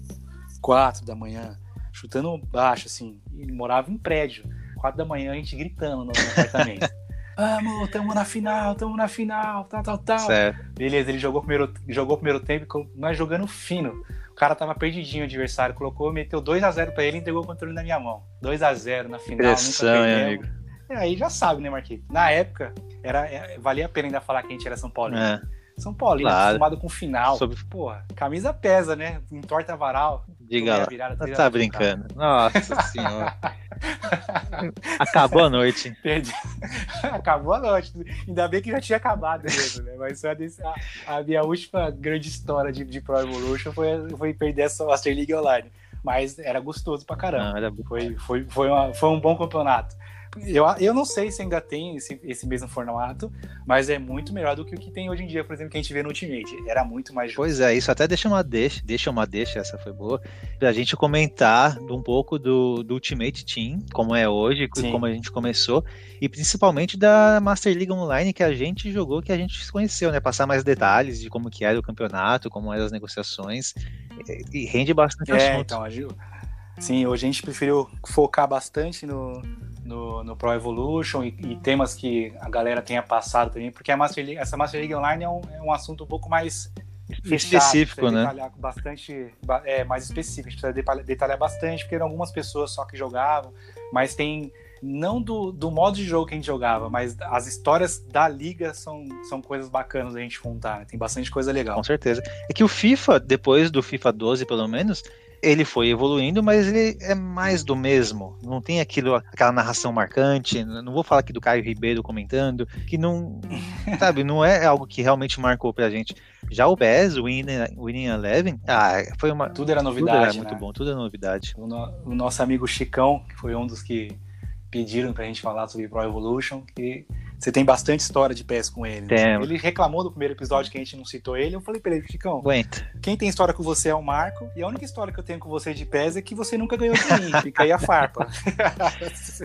4 da manhã, chutando baixo, assim. E morava em prédio. 4 da manhã a gente gritando no apartamento. Vamos, tamo na final, tamo na final, tal, tal, tal. Certo. Beleza, ele jogou primeiro, jogou primeiro tempo, nós jogando fino cara tava perdidinho o adversário, colocou, meteu 2 a 0 para ele e entregou o controle na minha mão. 2 a 0 na final, Pressão, nunca amigo. É, aí já sabe, né, Marquinhos? Na época, era, é, valia a pena ainda falar que a gente era São Paulo. É. São Paulo, claro. acostumado com final. Sobre... Porra, camisa pesa, né? Entorta varal. Diga lá. Virada, tá brincando. Nossa senhora. Acabou a noite. Perdi. Acabou a noite. Ainda bem que já tinha acabado mesmo, né? Mas a, a, minha última grande história de, de Pro Evolution foi, foi perder essa Master League Online. Mas era gostoso pra caramba. Não, foi, foi, foi, uma, foi um bom campeonato. Eu, eu não sei se ainda tem esse, esse mesmo formato, mas é muito melhor do que o que tem hoje em dia, por exemplo, que a gente vê no Ultimate. Era muito mais Pois é, isso até deixa uma deixa, deixa uma deixa, essa foi boa, pra gente comentar um pouco do, do Ultimate Team, como é hoje, Sim. como a gente começou, e principalmente da Master League Online que a gente jogou, que a gente se conheceu, né? Passar mais detalhes de como que era o campeonato, como eram as negociações, e, rende bastante é, assunto. Então, Sim, hoje a gente preferiu focar bastante no, no, no Pro Evolution e, e, temas que a galera tenha passado também, porque a Master League, essa Master League Online é um, é um assunto um pouco mais fechado, específico, né? Detalhar bastante, é, mais específico, a gente precisa detalhar, detalhar bastante, porque eram algumas pessoas só que jogavam, mas tem não do, do modo de jogo que a gente jogava, mas as histórias da liga são, são coisas bacanas a gente contar. Né? Tem bastante coisa legal. Com certeza. É que o FIFA, depois do FIFA 12, pelo menos, ele foi evoluindo, mas ele é mais do mesmo. Não tem aquilo, aquela narração marcante. Não vou falar aqui do Caio Ribeiro comentando, que não, sabe, não é algo que realmente marcou pra gente. Já o PES, o Winning Eleven, ah, foi uma. Tudo era novidade. Tudo era muito né? bom, tudo era novidade. O, no, o nosso amigo Chicão, que foi um dos que pediram pra gente falar sobre Pro Evolution, que você tem bastante história de PES com ele. Né? Ele reclamou do primeiro episódio que a gente não citou ele. Eu falei pra ele, Chicão, Aguenta. quem tem história com você é o Marco, e a única história que eu tenho com você de PES é que você nunca ganhou de mim. Fica aí a farpa.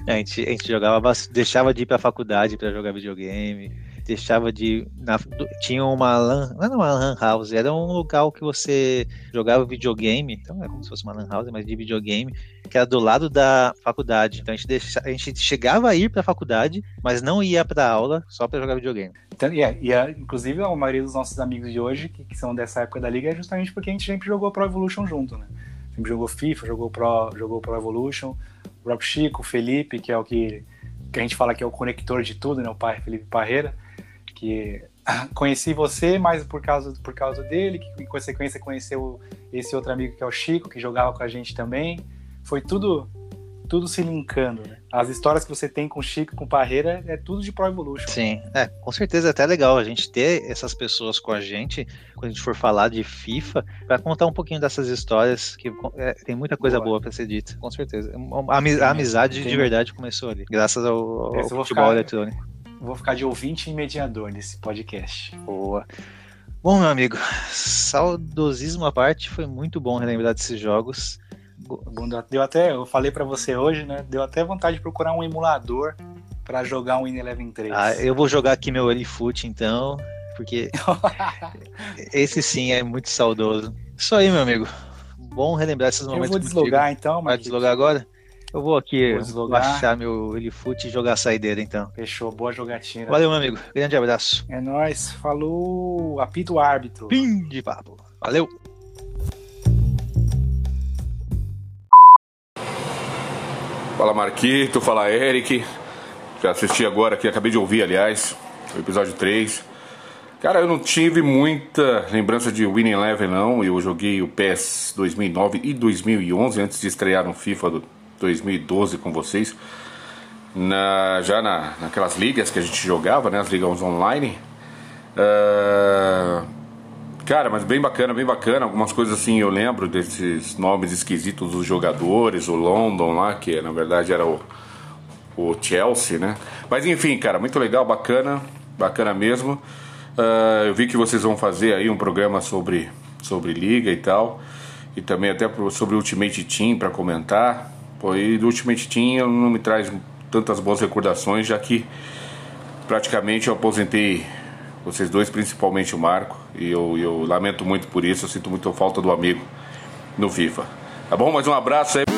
a, gente, a gente jogava, deixava de ir pra faculdade pra jogar videogame. Deixava de. Na, tinha uma lan. Não era uma lan house, era um local que você jogava videogame. Então é como se fosse uma lan house, mas de videogame, que era do lado da faculdade. Então a gente, deixa, a gente chegava a ir para a faculdade, mas não ia para aula só para jogar videogame. Então, e, é, e é, inclusive a maioria dos nossos amigos de hoje, que, que, são dessa época da liga, é justamente porque a gente sempre jogou Pro Evolution junto, né? Sempre jogou FIFA, jogou Pro, jogou Pro Evolution. O próprio Chico, o Felipe, que é o que, que a gente fala que é o conector de tudo, né? O pai Felipe Parreira que conheci você mais por causa, por causa dele, que em consequência conheceu esse outro amigo que é o Chico, que jogava com a gente também. Foi tudo tudo se linkando, né? As histórias que você tem com o Chico, com o Parreira, é tudo de Pro Evolution. Sim, é, com certeza é até legal a gente ter essas pessoas com a gente, quando a gente for falar de FIFA, para contar um pouquinho dessas histórias, que é, tem muita coisa boa, boa para ser dita, com certeza. A, amizade tem, de verdade começou ali, graças ao, ao futebol ficar, eletrônico. Vou ficar de ouvinte e mediador nesse podcast. Boa. Bom, meu amigo, saudosismo à parte, foi muito bom relembrar desses jogos. Deu até, eu falei para você hoje, né? Deu até vontade de procurar um emulador para jogar um In Eleven 3. Ah, eu vou jogar aqui meu Elifoot então, porque esse sim é muito saudoso. Isso aí, meu amigo. Bom relembrar esses momentos. Eu vou deslogar contigo. então, Vai deslogar agora? Eu vou aqui vou baixar meu Elifoot e jogar a saideira, então. Fechou, boa jogatina. Valeu, meu amigo. Grande abraço. É nóis. Falou. Apito o árbitro. Fim de papo. Valeu. Fala Marquito, fala Eric. Já assisti agora aqui, acabei de ouvir, aliás, o episódio 3. Cara, eu não tive muita lembrança de Winning Eleven, não. Eu joguei o PES 2009 e 2011 antes de estrear no FIFA do 2012 com vocês, na, já na, naquelas ligas que a gente jogava, né, as ligas online. Uh, cara, mas bem bacana, bem bacana. Algumas coisas assim eu lembro desses nomes esquisitos dos jogadores, o London lá, que na verdade era o, o Chelsea, né? Mas enfim, cara, muito legal, bacana, bacana mesmo. Uh, eu vi que vocês vão fazer aí um programa sobre, sobre liga e tal, e também até sobre Ultimate Team para comentar. Do Ultimate Team não me traz tantas boas recordações, já que praticamente eu aposentei vocês dois, principalmente o Marco, e eu, eu lamento muito por isso, eu sinto muito falta do amigo no FIFA. Tá bom? Mais um abraço aí.